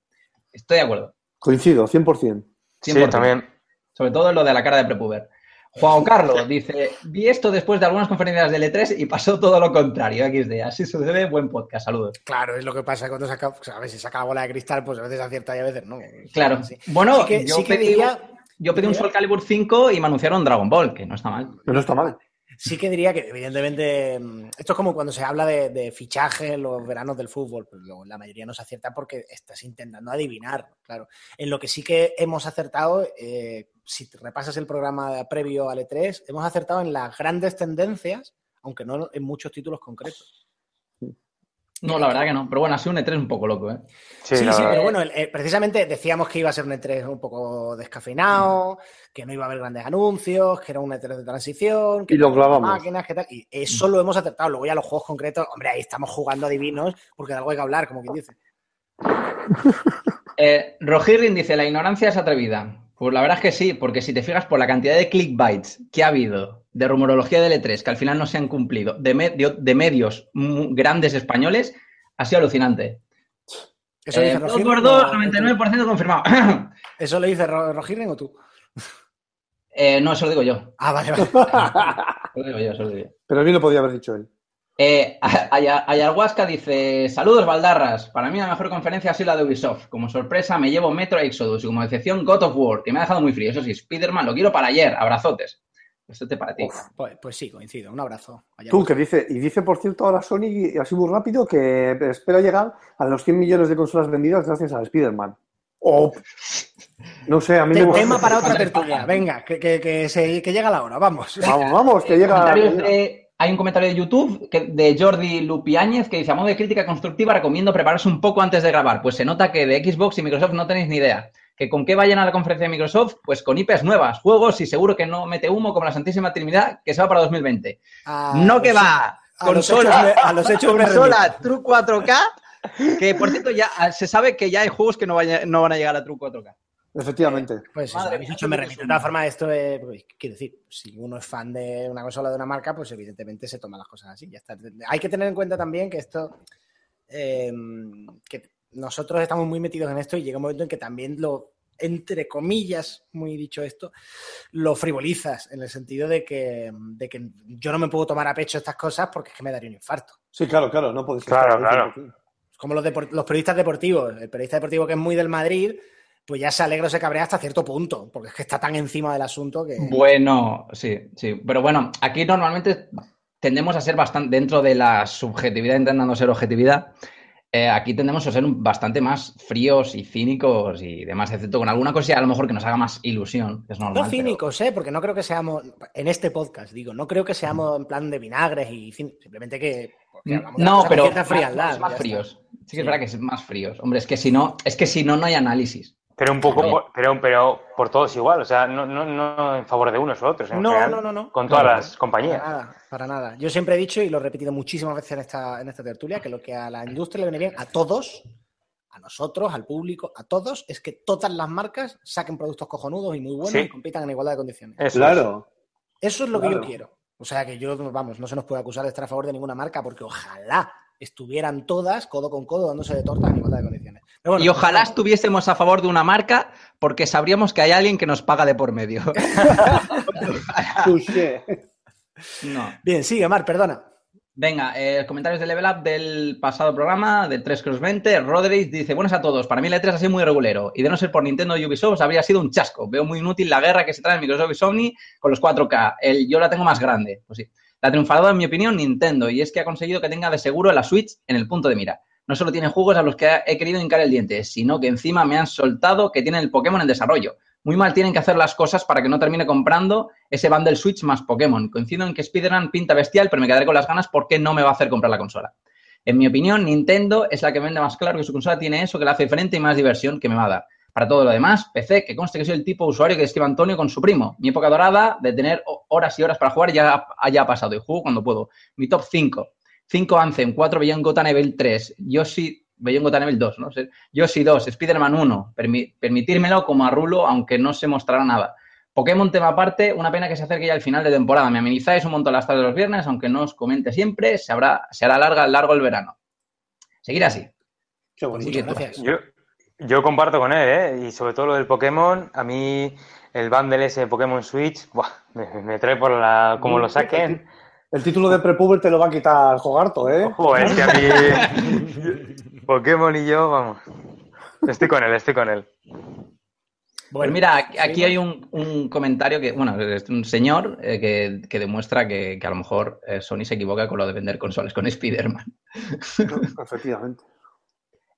Estoy de acuerdo. Coincido, 100%. Sí, 100%. también. Sobre todo en lo de la cara de prepuber. Juan Carlos dice, vi esto después de algunas conferencias de L3 y pasó todo lo contrario. XD, así sucede, buen podcast, saludos. Claro, es lo que pasa cuando saca, o sea, a ver, si saca la bola de cristal, pues a veces acierta y a veces no. Claro. Sí. Bueno, Sí que- yo, sí que pedí, diría- yo pedí un Soul Calibur 5 y me anunciaron Dragon Ball, que no está mal. Pero no está mal. Sí que diría que, evidentemente, mm, esto es como cuando se habla de, de fichaje en los veranos del fútbol, pues luego la mayoría no se acierta porque estás intentando adivinar, claro. En lo que sí que hemos acertado, eh, si repasas el programa previo al E3, hemos acertado en las grandes tendencias, aunque no en muchos títulos concretos. No, la verdad que no. Pero bueno, ha sido un E3 un poco loco, ¿eh? Sí, Sí, sí, pero bueno, el- eh, precisamente decíamos que iba a ser un E3 un poco descafeinado, que no iba a haber grandes anuncios, que era un E3 de transición, que Y lo clavamos. máquinas, que tal. Y eso lo hemos acertado. Luego ya los juegos concretos, hombre, ahí estamos jugando a divinos, porque de algo hay que hablar, como quien dice. Eh, dice, la ignorancia es atrevida. Pues la verdad es que sí, porque si te fijas por la cantidad de clickbites que ha habido de rumorología del E3 que al final no se han cumplido, de, me- de- de medios grandes españoles, ha sido alucinante. ¿Eso, Eh, Wars 2, o- 99% confirmado. ¿Eso lo dice Ro- Rojirren o tú? Eh, no, eso lo digo yo. Ah, vale, vale. Eso lo digo yo, eso lo digo yo. Pero bien lo podía haber dicho él. Eh, Aya- Ayahuasca dice: Saludos, Baldarras. Para mí, la mejor conferencia ha sido la de Ubisoft. Como sorpresa, me llevo Metro Exodus y como decepción, God of War, que me ha dejado muy frío. Eso sí, Spider-Man lo quiero para ayer. Abrazotes. Esto te para ti. Pues, pues sí, coincido. Un abrazo. Allá Tú, vos. que dice, y dice por cierto ahora Sony, así muy rápido, que espera llegar a los 100 millones de consolas vendidas gracias a Spider-Man. O, no sé, a mí Te- me tema para otra tertulia. Venga, que, que, que, se- que llega la hora. Vamos. Vamos, vamos, que llega. Comentarios de- hay un comentario de YouTube que- de Jordi Lupiáñez que dice, a modo de crítica constructiva, recomiendo prepararse un poco antes de grabar. Pues se nota que de Xbox y Microsoft no tenéis ni idea. ¿Que con qué vayan a la conferencia de Microsoft? Pues con IPs nuevas, juegos y seguro que no mete humo como la Santísima Trinidad que se va para 2020. A no que los- va. a los Consola, hechos a los hechos consola True 4K. Que por cierto, ya ah, se sabe que ya hay juegos que no, vaya- no van a llegar a True 4K. Efectivamente. Pues eso, Madre habéis mía, hecho me remito. De todas formas, esto es, pues, quiero decir, si uno es fan de una consola de una marca, pues evidentemente se toma las cosas así. Ya está. Hay que tener en cuenta también que esto, eh, que nosotros estamos muy metidos en esto y llega un momento en que también lo, entre comillas, muy dicho esto, lo frivolizas en el sentido de que, de que yo no me puedo tomar a pecho estas cosas porque es que me daría un infarto. Sí, claro, claro, no puedes Claro, claro. como los, depor- los periodistas deportivos. El periodista deportivo que es muy del Madrid, pues ya se alegra o se cabrea hasta cierto punto, porque es que está tan encima del asunto que... Bueno, sí, sí. Pero bueno, aquí normalmente tendemos a ser bastante, dentro de la subjetividad, intentando ser objetividad, eh, aquí tendemos a ser bastante más fríos y cínicos y demás, excepto con alguna cosa a lo mejor que nos haga más ilusión, que es normal. No pero- cínicos, ¿eh? Porque no creo que seamos, en este podcast, digo, no creo que seamos en plan de vinagres y simplemente que... No, pero más, frialdad, más- fríos. Sí que es verdad que es más fríos. Hombre, es que si no, es que si no, no hay análisis. Pero un poco, por- pero, pero por todos igual, o sea, no, no, no en favor de unos u otros, en No, general, no, no, no. con todas las Para compañías. nada, para nada. Yo siempre he dicho y lo he repetido muchísimas veces en esta, en esta tertulia, que lo que a la industria le viene bien, a todos, a nosotros, al público, a todos, es que todas las marcas saquen productos cojonudos y muy buenos Sí. y compitan en igualdad de condiciones. Eso es. Claro. Eso es lo que Claro. yo quiero. O sea que yo, vamos, no se nos puede acusar de estar a favor de ninguna marca, porque ojalá estuvieran todas codo con codo dándose de tortas en igualdad de condiciones. Bueno, y ojalá estuviésemos a favor de una marca porque sabríamos que hay alguien que nos paga de por medio. No. Bien, sigue, Mar, perdona. Venga, eh, comentarios de Level Up del pasado programa, del 3 Cross 20. Roderick dice: Buenas a todos. Para mí, el E3 ha sido muy regulero. Y de no ser por Nintendo y Ubisoft, habría sido un chasco. Veo muy inútil la guerra que se trae Microsoft y Sony con los 4K. El, yo la tengo más grande. Pues sí. La triunfadora, en mi opinión, Nintendo. Y es que ha conseguido que tenga de seguro la Switch en el punto de mira. No solo tiene juegos a los que he querido hincar el diente, sino que encima me han soltado que tienen el Pokémon en desarrollo. Muy mal tienen que hacer las cosas para que no termine comprando ese bundle Switch más Pokémon. Coincido en que Spider-Man pinta bestial, pero me quedaré con las ganas porque no me va a hacer comprar la consola. En mi opinión, Nintendo es la que vende más claro que su consola tiene eso que la hace diferente y más diversión que me va a dar. Para todo lo demás, PC, que conste que soy el tipo de usuario que describe Antonio con su primo. Mi época dorada de tener ho- horas y horas para jugar ya haya pasado y juego cuando puedo. Mi top 5. 5 Anthem, 4 Beyond Gotham Level 3, Yoshi, Beyond Gotham Level 2, ¿no? sé, Yoshi 2, Spider-Man 1, permi- permitírmelo como a Rulo, aunque no se mostrará nada. Pokémon tema aparte, una pena que se acerque ya el final de temporada. Me amenizáis un montón las tardes de los viernes, aunque no os comente siempre, se, habrá, se hará larga, largo el verano. Seguir así. Qué bonito. muchas gracias. Yo, yo comparto con él, ¿eh? Y sobre todo lo del Pokémon, a mí el bundle ese de Pokémon Switch, buah, me, me trae por la... como lo saquen. El título de Prepuber te lo va a quitar Jogarto, ¿eh? Ojo, es que a mí Pokémon y yo, vamos. Estoy con él, estoy con él. Pues mira, aquí- aquí hay un, un comentario que, bueno, es un señor eh, que, que demuestra que, que a lo mejor eh, Sony se equivoca con lo de vender consolas con Spider-Man. Efectivamente.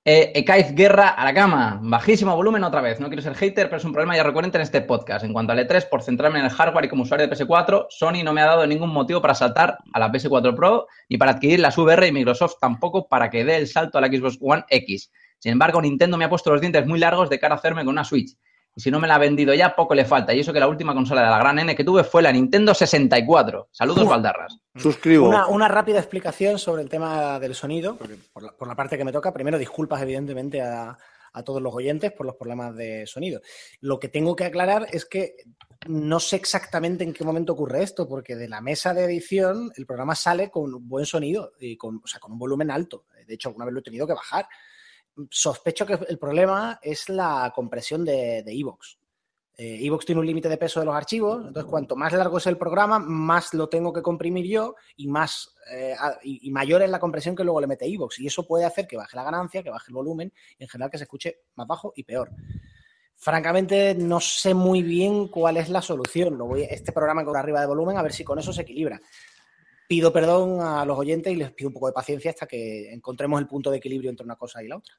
Eh, Ekaiz Guerra a la cama. Bajísimo volumen otra vez. No quiero ser hater, pero es un problema ya recurrente en este podcast. En cuanto al E3, por centrarme en el hardware y como usuario de PS4, Sony no me ha dado ningún motivo para saltar a la PS4 Pro ni para adquirir las VR y Microsoft tampoco para que dé el salto a la Xbox One X. Sin embargo, Nintendo me ha puesto los dientes muy largos de cara a hacerme con una Switch. Y si no me la ha vendido ya, poco le falta. Y eso que la última consola de la gran N que tuve fue la Nintendo 64. Saludos, Valdarras. Suscribo. Una, una rápida explicación sobre el tema del sonido, por, la, por la parte que me toca. Primero, disculpas, evidentemente, a, a todos los oyentes por los problemas de sonido. Lo que tengo que aclarar es que no sé exactamente en qué momento ocurre esto, porque de la mesa de edición el programa sale con buen sonido y con, o sea, con un volumen alto. De hecho, alguna vez lo he tenido que bajar. Sospecho que el problema es la compresión de de Evox. Eh, Evox tiene un límite de peso de los archivos, entonces cuanto más largo es el programa, más lo tengo que comprimir yo y más eh, y mayor es la compresión que luego le mete Evox. Y eso puede hacer que baje la ganancia, que baje el volumen y en general que se escuche más bajo y peor. Francamente, no sé muy bien cuál es la solución. Lo voy, este programa con arriba de volumen, a ver si con eso se equilibra. Pido perdón a los oyentes y les pido un poco de paciencia hasta que encontremos el punto de equilibrio entre una cosa y la otra.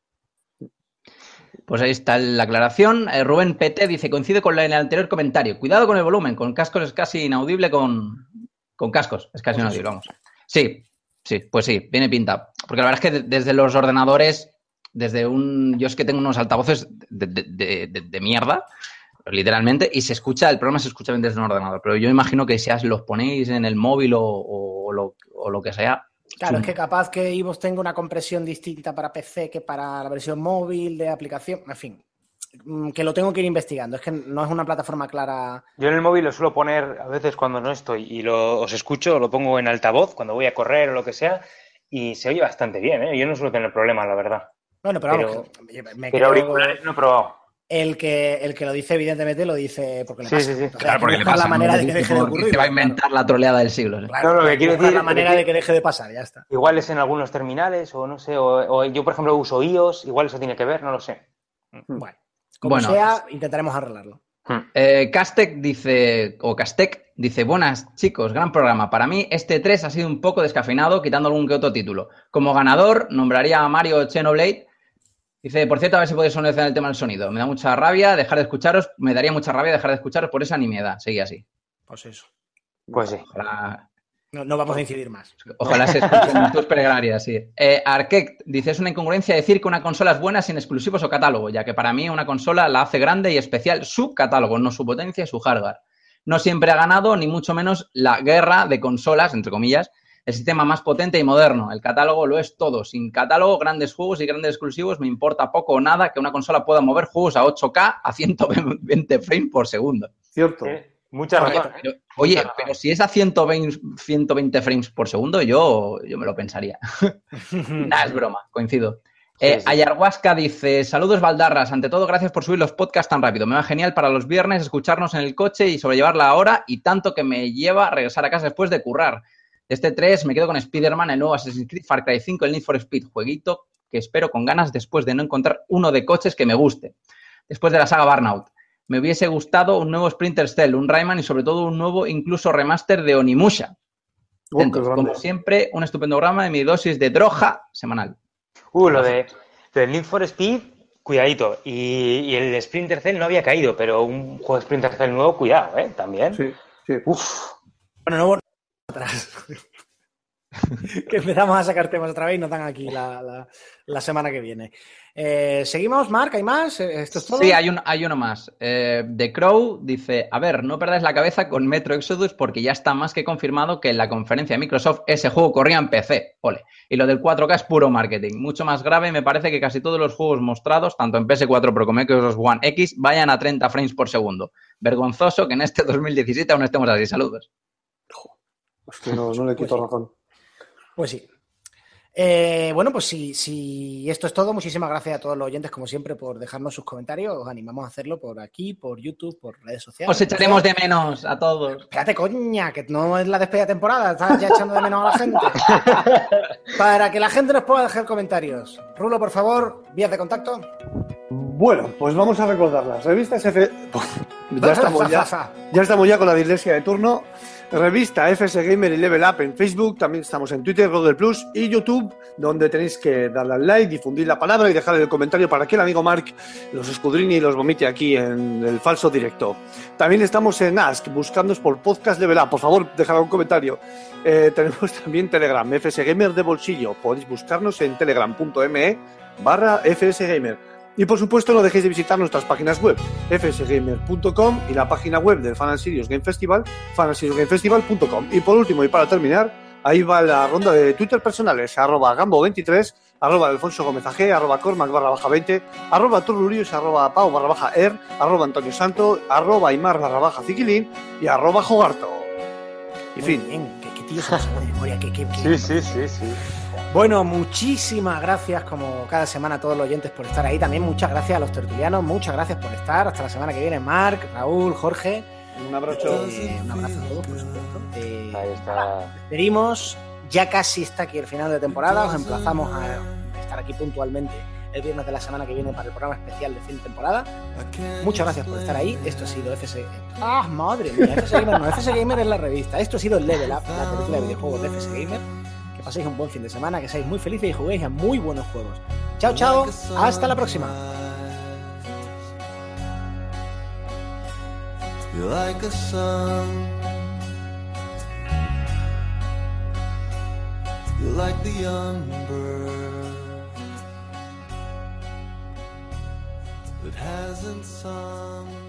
Pues ahí está la aclaración. Eh, Rubén PT dice, coincide con la- el anterior comentario. Cuidado con el volumen, con cascos es casi inaudible con, con cascos. Es casi inaudible, vamos. Sí, sí, pues sí, viene pinta. Porque la verdad es que de- desde los ordenadores, desde un... Yo es que tengo unos altavoces de, de- de- de- de mierda, literalmente, y se escucha, el programa se escucha bien desde un ordenador. Pero yo imagino que si los ponéis en el móvil o, o lo, o lo que sea... Claro, es que capaz que Evox tenga una compresión distinta para PC que para la versión móvil de aplicación, en fin, mm, que lo tengo que ir investigando. Es que no es una plataforma clara. Yo en el móvil lo suelo poner a veces cuando no estoy y lo, os escucho, lo pongo en altavoz cuando voy a correr o lo que sea y se oye bastante bien, ¿eh? Yo no suelo tener problemas, la verdad. Bueno, pero vamos, Pero- que me Pero creo- auriculares no he probado. El que el que lo dice, evidentemente, lo dice porque le Sí, pasa. sí, sí. Claro, porque le pasa. la manera de que deje de Porque ocurrir. Se va a inventar la troleada del siglo. ¿sí? Claro, lo que quiero decir- la manera de que deje de pasar, ya está. Igual es en algunos terminales o no sé, o, o yo por ejemplo uso iOS, igual eso tiene que ver, no lo sé. Bueno, como Bueno. sea, intentaremos arreglarlo. Eh, Castec dice, o Castec dice, buenas chicos, gran programa. Para mí este 3 ha sido un poco descafeinado, quitando algún que otro título. Como ganador, nombraría a Mario Xenoblade. Dice, por cierto, a ver si podéis solucionar el tema del sonido. Me da mucha rabia dejar de escucharos, me daría mucha rabia dejar de escucharos por esa nimiedad. Seguí así. Pues eso. Pues sí. Ojalá, No, no vamos a incidir más. ojalá se escuchen tus plegarias, sí. Eh, dice, es una incongruencia decir que una consola es buena sin exclusivos o catálogo, ya que para mí una consola la hace grande y especial su catálogo, no su potencia y su hardware. No siempre ha ganado, ni mucho menos la guerra de consolas, entre comillas, el sistema más potente y moderno. El catálogo lo es todo. Sin catálogo, grandes juegos y grandes exclusivos, me importa poco o nada que una consola pueda mover juegos a 8K a 120 frames por segundo. Cierto. Eh, Mucha Oye, razón. pero, oye, pero si es a 120, 120 frames por segundo, yo, yo me lo pensaría. Nah, es broma, coincido. Eh, sí. Ayahuasca dice, saludos Valdarras, ante todo gracias por subir los podcasts tan rápido, me va genial para los viernes escucharnos en el coche y sobrellevar la hora y tanto que me lleva a regresar a casa después de currar. Este 3 me quedo con Spider-Man, el nuevo Assassin's Creed, Far Cry 5, el Need for Speed, jueguito que espero con ganas después de no encontrar uno de coches que me guste. Después de la saga Burnout. Me hubiese gustado un nuevo Splinter Cell, un Rayman y sobre todo un nuevo incluso remaster de Onimusha. Oh, grande. como siempre, un estupendo programa de mi dosis de droga semanal. Uh, lo de lo Need for Speed, cuidadito. Y, y el Splinter Cell no había caído, pero un juego de Splinter Cell nuevo, cuidado, ¿eh? También. Sí, sí. Uf. Bueno, no que empezamos a sacar temas otra vez y nos dan aquí la, la- semana que viene. Eh, ¿Seguimos, Marc? ¿Hay más? Eh, ¿Esto? Sí, hay, un, hay uno más. Eh, The Crow dice, a ver, no perdáis la cabeza con Metro Exodus porque ya está más que confirmado que en la conferencia de Microsoft ese juego corría en PC. Ole. Y lo del 4K es puro marketing. Mucho más grave me parece que casi todos los juegos mostrados, tanto en PS4 Pro como en Xbox One X, vayan a 30 frames por segundo. Vergonzoso que en este 2017 aún estemos así. Saludos. Hostia, no, no le quito razón. Pues sí. Eh, bueno, pues si, si esto es todo, muchísimas gracias a todos los oyentes, como siempre, por dejarnos sus comentarios. Os animamos a hacerlo por aquí, por YouTube, por redes sociales. Os echaremos de menos a todos. Espérate, coña, que no es la despedida de temporada, estás ya echando de menos a la gente. Para que la gente nos pueda dejar comentarios. Rulo, por favor, vías de contacto. Bueno, pues vamos a recordar las revistas F... ya, estamos ya, ya estamos ya con la dislexia de turno. Revista FS Gamer y Level Up en Facebook, también estamos en Twitter, Rodel Plus y YouTube, donde tenéis que darle al like, difundir la palabra y dejar el comentario para que el amigo Mark los escudriñe y los vomite aquí en el falso directo. También estamos en Ask, buscándonos por Podcast Level Up. Por favor, dejad un comentario. Eh, tenemos también Telegram, FS Gamer de bolsillo. Podéis buscarnos en telegram.me barra FS Gamer. Y por supuesto, no dejéis de visitar nuestras páginas web, fsgamer.com y la página web del Fan and Serious Game Festival, fanandseriosgamefestival.com. Y por último, y para terminar, ahí va la ronda de Twitter personales, arroba gambo23, arroba Alfonso Gómez AG, arroba Cormac barra baja 20, arroba Turlurius, arroba Pau barra baja Er, arroba Antonio Santo, arroba Aymar barra baja Ziquilín y arroba Jogarto. Y Muy fin. bien, que, que tío memoria, que, que- que- Sí, sí, sí, sí. Bueno, muchísimas gracias como cada semana a todos los oyentes por estar ahí. También muchas gracias a los tertulianos, muchas gracias por estar. Hasta la semana que viene, Marc, Raúl, Jorge. Un abrazo. Eh, un abrazo a todos, por supuesto. Eh, Ahí está. despedimos. Ya casi está aquí el final de temporada. Os emplazamos a estar aquí puntualmente el viernes de la semana que viene para el programa especial de fin de temporada. Muchas gracias por estar ahí. Esto ha sido FS. ¡Ah, madre mía! FS Gamer no, FS Gamer es la revista. Esto ha sido el Level Up, la tertulia de videojuegos de FS Gamer. Paséis un buen fin de semana, que seáis muy felices y juguéis a muy buenos juegos. Chao, chao. Hasta la próxima. That hasn't sung.